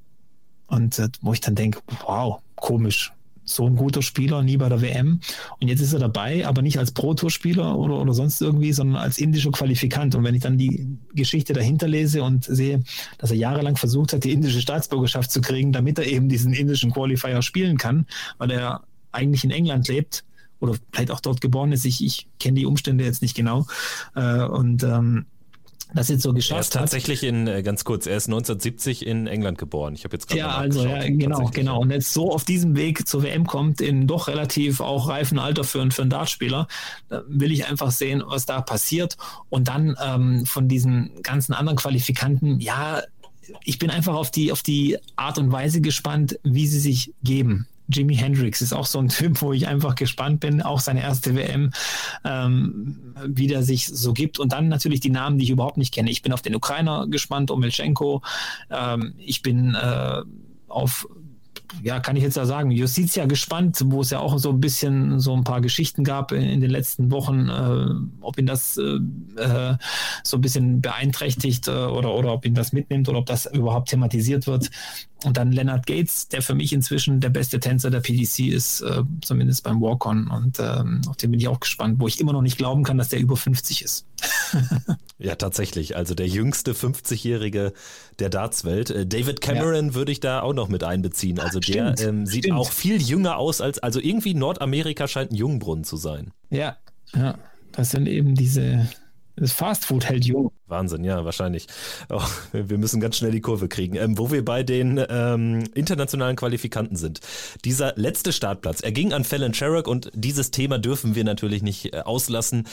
Und äh, wo ich dann denke, wow, komisch. So ein guter Spieler, nie bei der WM. Und jetzt ist er dabei, aber nicht als Pro-Tour-Spieler oder, oder sonst irgendwie, sondern als indischer Qualifikant. Und wenn ich dann die Geschichte dahinter lese und sehe, dass er jahrelang versucht hat, die indische Staatsbürgerschaft zu kriegen, damit er eben diesen indischen Qualifier spielen kann, weil er eigentlich in England lebt oder vielleicht auch dort geboren ist. Ich, ich kenne die Umstände jetzt nicht genau. Äh, und ähm, das jetzt so geschafft er ist tatsächlich hat. in, äh, ganz kurz, er ist 1970 in England geboren. Ich habe jetzt gerade Ja, also ja, genau, genau. Und jetzt so auf diesem Weg zur WM kommt, in doch relativ auch reifen Alter für, für einen Dartspieler, will ich einfach sehen, was da passiert. Und dann ähm, von diesen ganzen anderen Qualifikanten, ja, ich bin einfach auf die, auf die Art und Weise gespannt, wie sie sich geben. Jimi Hendrix ist auch so ein Typ, wo ich einfach gespannt bin, auch seine erste WM, ähm, wie der sich so gibt. Und dann natürlich die Namen, die ich überhaupt nicht kenne. Ich bin auf den Ukrainer gespannt, Omelchenko. Ähm, ich bin äh, auf ja, kann ich jetzt ja sagen, Justitia gespannt, wo es ja auch so ein bisschen so ein paar Geschichten gab in, in den letzten Wochen, äh, ob ihn das äh, äh so ein bisschen beeinträchtigt äh, oder, oder ob ihn das mitnimmt oder ob das überhaupt thematisiert wird. Und dann Leonard Gates, der für mich inzwischen der beste Tänzer der PDC ist, äh, zumindest beim Walk-On. Und ähm, auf den bin ich auch gespannt, wo ich immer noch nicht glauben kann, dass der über 50 ist. ja, tatsächlich. Also der jüngste 50-Jährige der Dartswelt. Äh, David Cameron ja. würde ich da auch noch mit einbeziehen. Also der ähm, sieht stimmt. auch viel jünger aus als, also irgendwie Nordamerika scheint ein Jungbrunnen zu sein. Ja, ja. Das sind eben diese, das Fastfood hält jung. Wahnsinn, ja, wahrscheinlich. Oh, wir müssen ganz schnell die Kurve kriegen. Ähm, wo wir bei den ähm, internationalen Qualifikanten sind. Dieser letzte Startplatz, er ging an Fallon Sherrock und dieses Thema dürfen wir natürlich nicht äh, auslassen.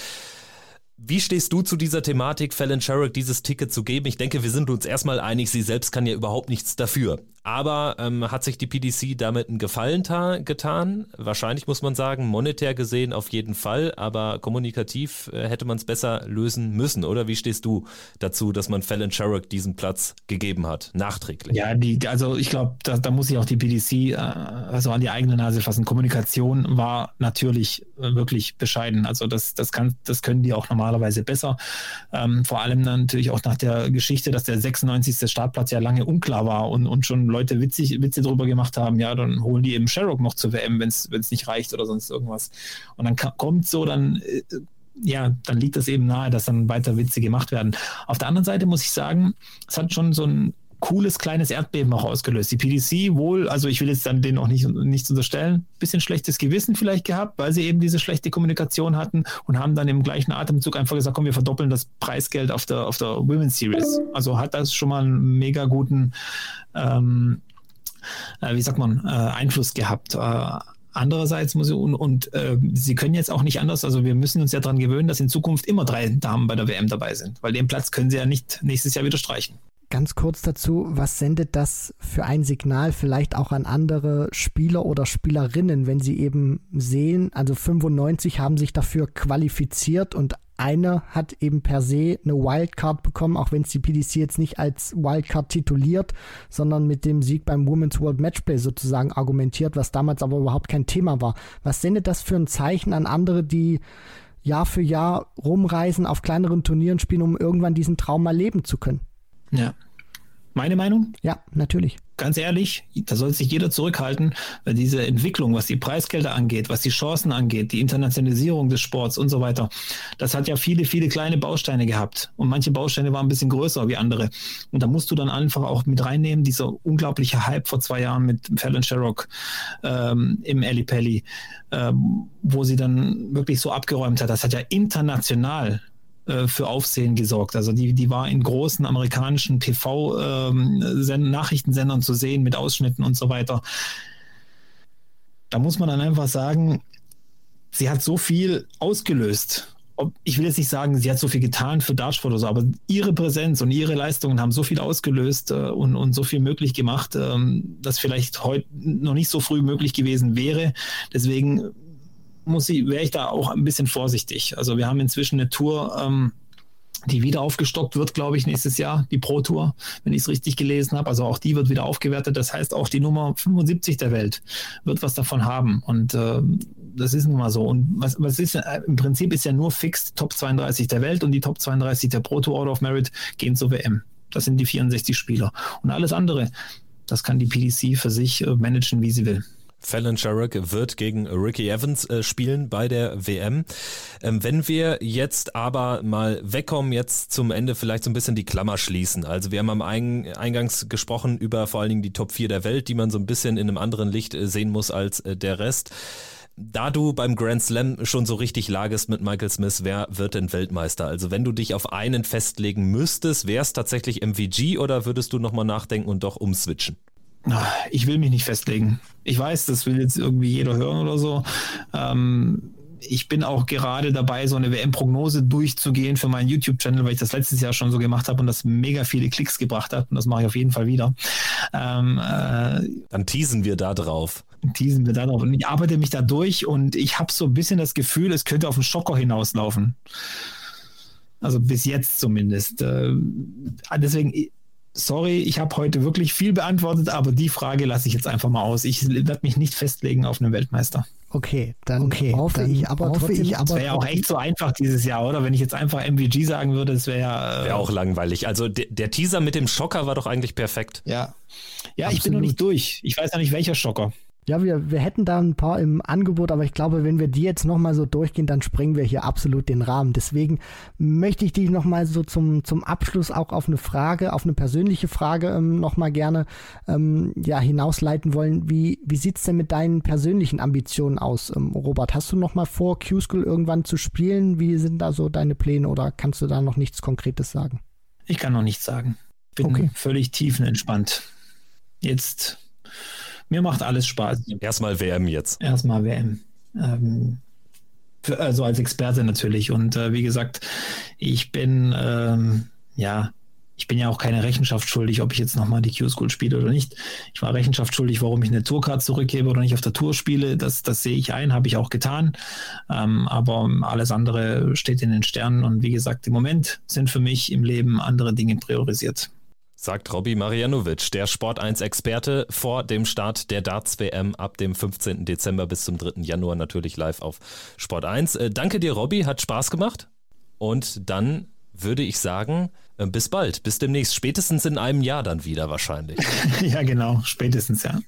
Wie stehst du zu dieser Thematik, Fallon Sherrock dieses Ticket zu geben? Ich denke, wir sind uns erstmal einig, sie selbst kann ja überhaupt nichts dafür. Aber ähm, hat sich die PDC damit einen Gefallen getan? Wahrscheinlich muss man sagen, monetär gesehen auf jeden Fall, aber kommunikativ äh, hätte man es besser lösen müssen, oder? Wie stehst du dazu, dass man Fallon Sherrock diesen Platz gegeben hat, nachträglich? Ja, die, also ich glaube, da, da, muss sich auch die PDC äh, also an die eigene Nase fassen. Kommunikation war natürlich äh, wirklich bescheiden. Also das, das, kann, das können die auch normalerweise besser. Ähm, vor allem natürlich auch nach der Geschichte, dass der 96. Startplatz ja lange unklar war und, und schon Leute witzig, Witze drüber gemacht haben, ja, dann holen die eben Sherrock noch zur WM, wenn es nicht reicht oder sonst irgendwas. Und dann kommt so, dann äh, ja, dann liegt es eben nahe, dass dann weiter Witze gemacht werden. Auf der anderen Seite muss ich sagen, es hat schon so ein cooles kleines Erdbeben auch ausgelöst. Die PDC wohl, also ich will jetzt dann denen auch nicht nichts unterstellen, bisschen schlechtes Gewissen vielleicht gehabt, weil sie eben diese schlechte Kommunikation hatten und haben dann im gleichen Atemzug einfach gesagt, komm, wir verdoppeln das Preisgeld auf der auf der Women's Series. Also hat das schon mal einen mega guten ähm, äh, wie sagt man, äh, Einfluss gehabt. Äh, Andererseits muss ich, und, und äh, sie können jetzt auch nicht anders, also wir müssen uns ja daran gewöhnen, dass in Zukunft immer drei Damen bei der WM dabei sind, weil den Platz können sie ja nicht nächstes Jahr wieder streichen. Ganz kurz dazu, was sendet das für ein Signal vielleicht auch an andere Spieler oder Spielerinnen, wenn sie eben sehen, also 95 haben sich dafür qualifiziert und eine hat eben per se eine Wildcard bekommen, auch wenn es die PDC jetzt nicht als Wildcard tituliert, sondern mit dem Sieg beim Women's World Matchplay sozusagen argumentiert, was damals aber überhaupt kein Thema war. Was sendet das für ein Zeichen an andere, die Jahr für Jahr rumreisen, auf kleineren Turnieren spielen, um irgendwann diesen Traum mal leben zu können. Ja. Meine Meinung? Ja, natürlich ganz ehrlich, da soll sich jeder zurückhalten, weil diese Entwicklung, was die Preisgelder angeht, was die Chancen angeht, die Internationalisierung des Sports und so weiter, das hat ja viele, viele kleine Bausteine gehabt. Und manche Bausteine waren ein bisschen größer wie andere. Und da musst du dann einfach auch mit reinnehmen, dieser unglaubliche Hype vor zwei Jahren mit Fallon Sherrock ähm, im Ali Pelli, ähm, wo sie dann wirklich so abgeräumt hat. Das hat ja international äh, für Aufsehen gesorgt. Also die, die war in großen amerikanischen TV-Nachrichtensendern ähm, zu sehen mit Ausschnitten und so weiter. Da muss man dann einfach sagen, sie hat so viel ausgelöst. Ich will jetzt nicht sagen, sie hat so viel getan für Dartsport oder so, aber ihre Präsenz und ihre Leistungen haben so viel ausgelöst äh, und, und so viel möglich gemacht, ähm, dass vielleicht heute noch nicht so früh möglich gewesen wäre. Deswegen muss ich, wäre ich da auch ein bisschen vorsichtig. Also wir haben inzwischen eine Tour, ähm, die wieder aufgestockt wird, glaube ich, nächstes Jahr, die Pro Tour, wenn ich es richtig gelesen habe. Also auch die wird wieder aufgewertet. Das heißt, auch die Nummer 75 der Welt wird was davon haben. Und äh, das ist nun mal so. Und was, was ist äh, im Prinzip ist ja nur fix Top 32 der Welt und die Top 32 der Pro Tour Order of Merit gehen zur WM. Das sind die 64 Spieler. Und alles andere, das kann die PDC für sich äh, managen, wie sie will. Fallon Sherrock wird gegen Ricky Evans äh, spielen bei der WM. Ähm, wenn wir jetzt aber mal wegkommen, jetzt zum Ende vielleicht so ein bisschen die Klammer schließen. Also wir haben am Eingangs gesprochen über vor allen Dingen die Top 4 der Welt, die man so ein bisschen in einem anderen Licht äh, sehen muss als äh, der Rest. Da du beim Grand Slam schon so richtig lagest mit Michael Smith, wer wird denn Weltmeister? Also wenn du dich auf einen festlegen müsstest, wäre es tatsächlich MVG oder würdest du nochmal nachdenken und doch umswitchen? Ich will mich nicht festlegen. Ich weiß, das will jetzt irgendwie jeder hören oder so. Ähm, ich bin auch gerade dabei, so eine WM-Prognose durchzugehen für meinen YouTube-Channel, weil ich das letztes Jahr schon so gemacht habe und das mega viele Klicks gebracht hat. Und das mache ich auf jeden Fall wieder. Ähm, äh, Dann teasen wir da drauf. Teasen wir da drauf. Und ich arbeite mich da durch und ich habe so ein bisschen das Gefühl, es könnte auf einen Schocker hinauslaufen. Also bis jetzt zumindest. Äh, deswegen, sorry, ich habe heute wirklich viel beantwortet, aber die Frage lasse ich jetzt einfach mal aus. Ich werde mich nicht festlegen auf einen Weltmeister. Okay, dann okay, hoffe dann ich aber hoffe trotzdem, ich aber. Das wäre ja auch echt so einfach dieses Jahr, oder? Wenn ich jetzt einfach MVG sagen würde, das wäre ja. Äh wäre auch langweilig. Also der, der, Teaser mit dem Schocker war doch eigentlich perfekt. Ja. Ja, Absolut. ich bin noch nicht durch. Ich weiß ja nicht, welcher Schocker. Ja, wir, wir hätten da ein paar im Angebot, aber ich glaube, wenn wir die jetzt nochmal so durchgehen, dann sprengen wir hier absolut den Rahmen. Deswegen möchte ich dich nochmal so zum, zum Abschluss auch auf eine Frage, auf eine persönliche Frage ähm, nochmal gerne ähm, ja, hinausleiten wollen. Wie, wie sieht es denn mit deinen persönlichen Ambitionen aus, ähm, Robert? Hast du nochmal vor, Q-School irgendwann zu spielen? Wie sind da so deine Pläne oder kannst du da noch nichts Konkretes sagen? Ich kann noch nichts sagen. Bin okay. völlig tiefenentspannt. Jetzt mir macht alles Spaß. Erstmal WM jetzt. Erstmal WM. Ähm, für, also als Experte natürlich. Und äh, wie gesagt, ich bin, ähm, ja, ich bin ja auch keine Rechenschaft schuldig, ob ich jetzt nochmal die Q-School spiele oder nicht. Ich war Rechenschaft schuldig, warum ich eine Tourcard zurückgebe oder nicht auf der Tour spiele. Das, das sehe ich ein, habe ich auch getan. Ähm, aber alles andere steht in den Sternen. Und wie gesagt, im Moment sind für mich im Leben andere Dinge priorisiert sagt Robby Marianovic, der Sport 1 Experte vor dem Start der Darts WM ab dem 15. Dezember bis zum 3. Januar natürlich live auf Sport 1. Äh, danke dir, Robby, hat Spaß gemacht. Und dann würde ich sagen, äh, bis bald, bis demnächst, spätestens in einem Jahr dann wieder wahrscheinlich. ja, genau, spätestens, ja.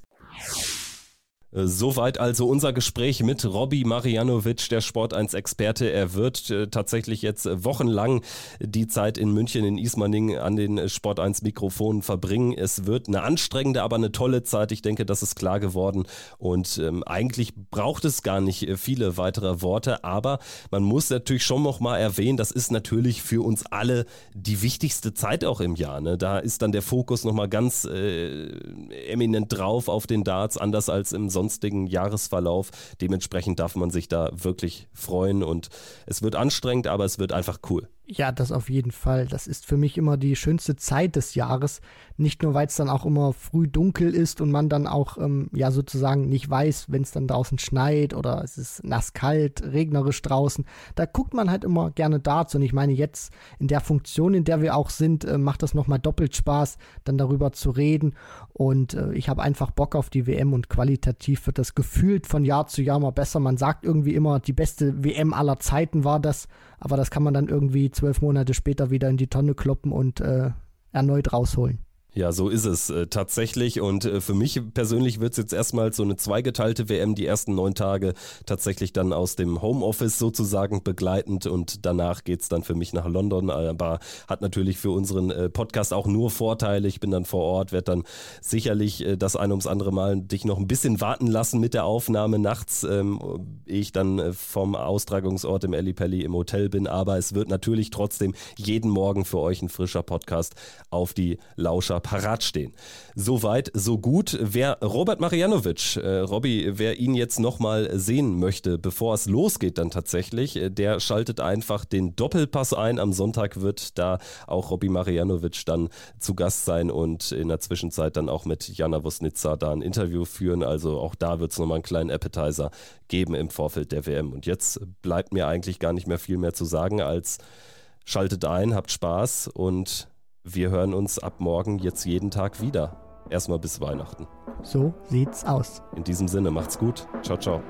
Soweit also unser Gespräch mit Robby Marianovic, der Sport 1 Experte. Er wird äh, tatsächlich jetzt wochenlang die Zeit in München in Ismaning an den Sport 1 Mikrofonen verbringen. Es wird eine anstrengende, aber eine tolle Zeit. Ich denke, das ist klar geworden. Und ähm, eigentlich braucht es gar nicht viele weitere Worte, aber man muss natürlich schon noch mal erwähnen, das ist natürlich für uns alle die wichtigste Zeit auch im Jahr. Ne? Da ist dann der Fokus noch mal ganz äh, eminent drauf auf den Darts, anders als im Sommer sonstigen Jahresverlauf. Dementsprechend darf man sich da wirklich freuen und es wird anstrengend, aber es wird einfach cool. Ja, das auf jeden Fall. Das ist für mich immer die schönste Zeit des Jahres. Nicht nur, weil es dann auch immer früh dunkel ist und man dann auch ähm, ja sozusagen nicht weiß, wenn es dann draußen schneit oder es ist nass kalt, regnerisch draußen. Da guckt man halt immer gerne Darts und ich meine jetzt in der Funktion, in der wir auch sind, äh, macht das nochmal doppelt Spaß, dann darüber zu reden und äh, ich habe einfach Bock auf die WM und qualitativ wird das gefühlt von Jahr zu Jahr mal besser. Man sagt irgendwie immer, die beste WM aller Zeiten war das, aber das kann man dann irgendwie zwölf Monate später wieder in die Tonne kloppen und äh, erneut rausholen. Ja, so ist es äh, tatsächlich. Und äh, für mich persönlich wird es jetzt erstmal so eine zweigeteilte WM, die ersten neun Tage tatsächlich dann aus dem Homeoffice sozusagen begleitend und danach geht es dann für mich nach London. Aber hat natürlich für unseren äh, Podcast auch nur Vorteile. Ich bin dann vor Ort, werde dann sicherlich äh, das ein ums andere Mal dich noch ein bisschen warten lassen mit der Aufnahme nachts, ähm, ehe ich dann äh, vom Austragungsort im Ellipelli im Hotel bin. Aber es wird natürlich trotzdem jeden Morgen für euch ein frischer Podcast auf die Lauscher parat stehen. Soweit, so gut. Wer Robert Marianovic, äh, Robby, wer ihn jetzt nochmal sehen möchte, bevor es losgeht dann tatsächlich, äh, der schaltet einfach den Doppelpass ein. Am Sonntag wird da auch Robby Marianovic dann zu Gast sein und in der Zwischenzeit dann auch mit Jana Wosnitzer da ein Interview führen. Also auch da wird es nochmal einen kleinen Appetizer geben im Vorfeld der WM. Und jetzt bleibt mir eigentlich gar nicht mehr viel mehr zu sagen als schaltet ein, habt Spaß und wir hören uns ab morgen jetzt jeden Tag wieder. Erstmal bis Weihnachten. So sieht's aus. In diesem Sinne, macht's gut. Ciao, ciao.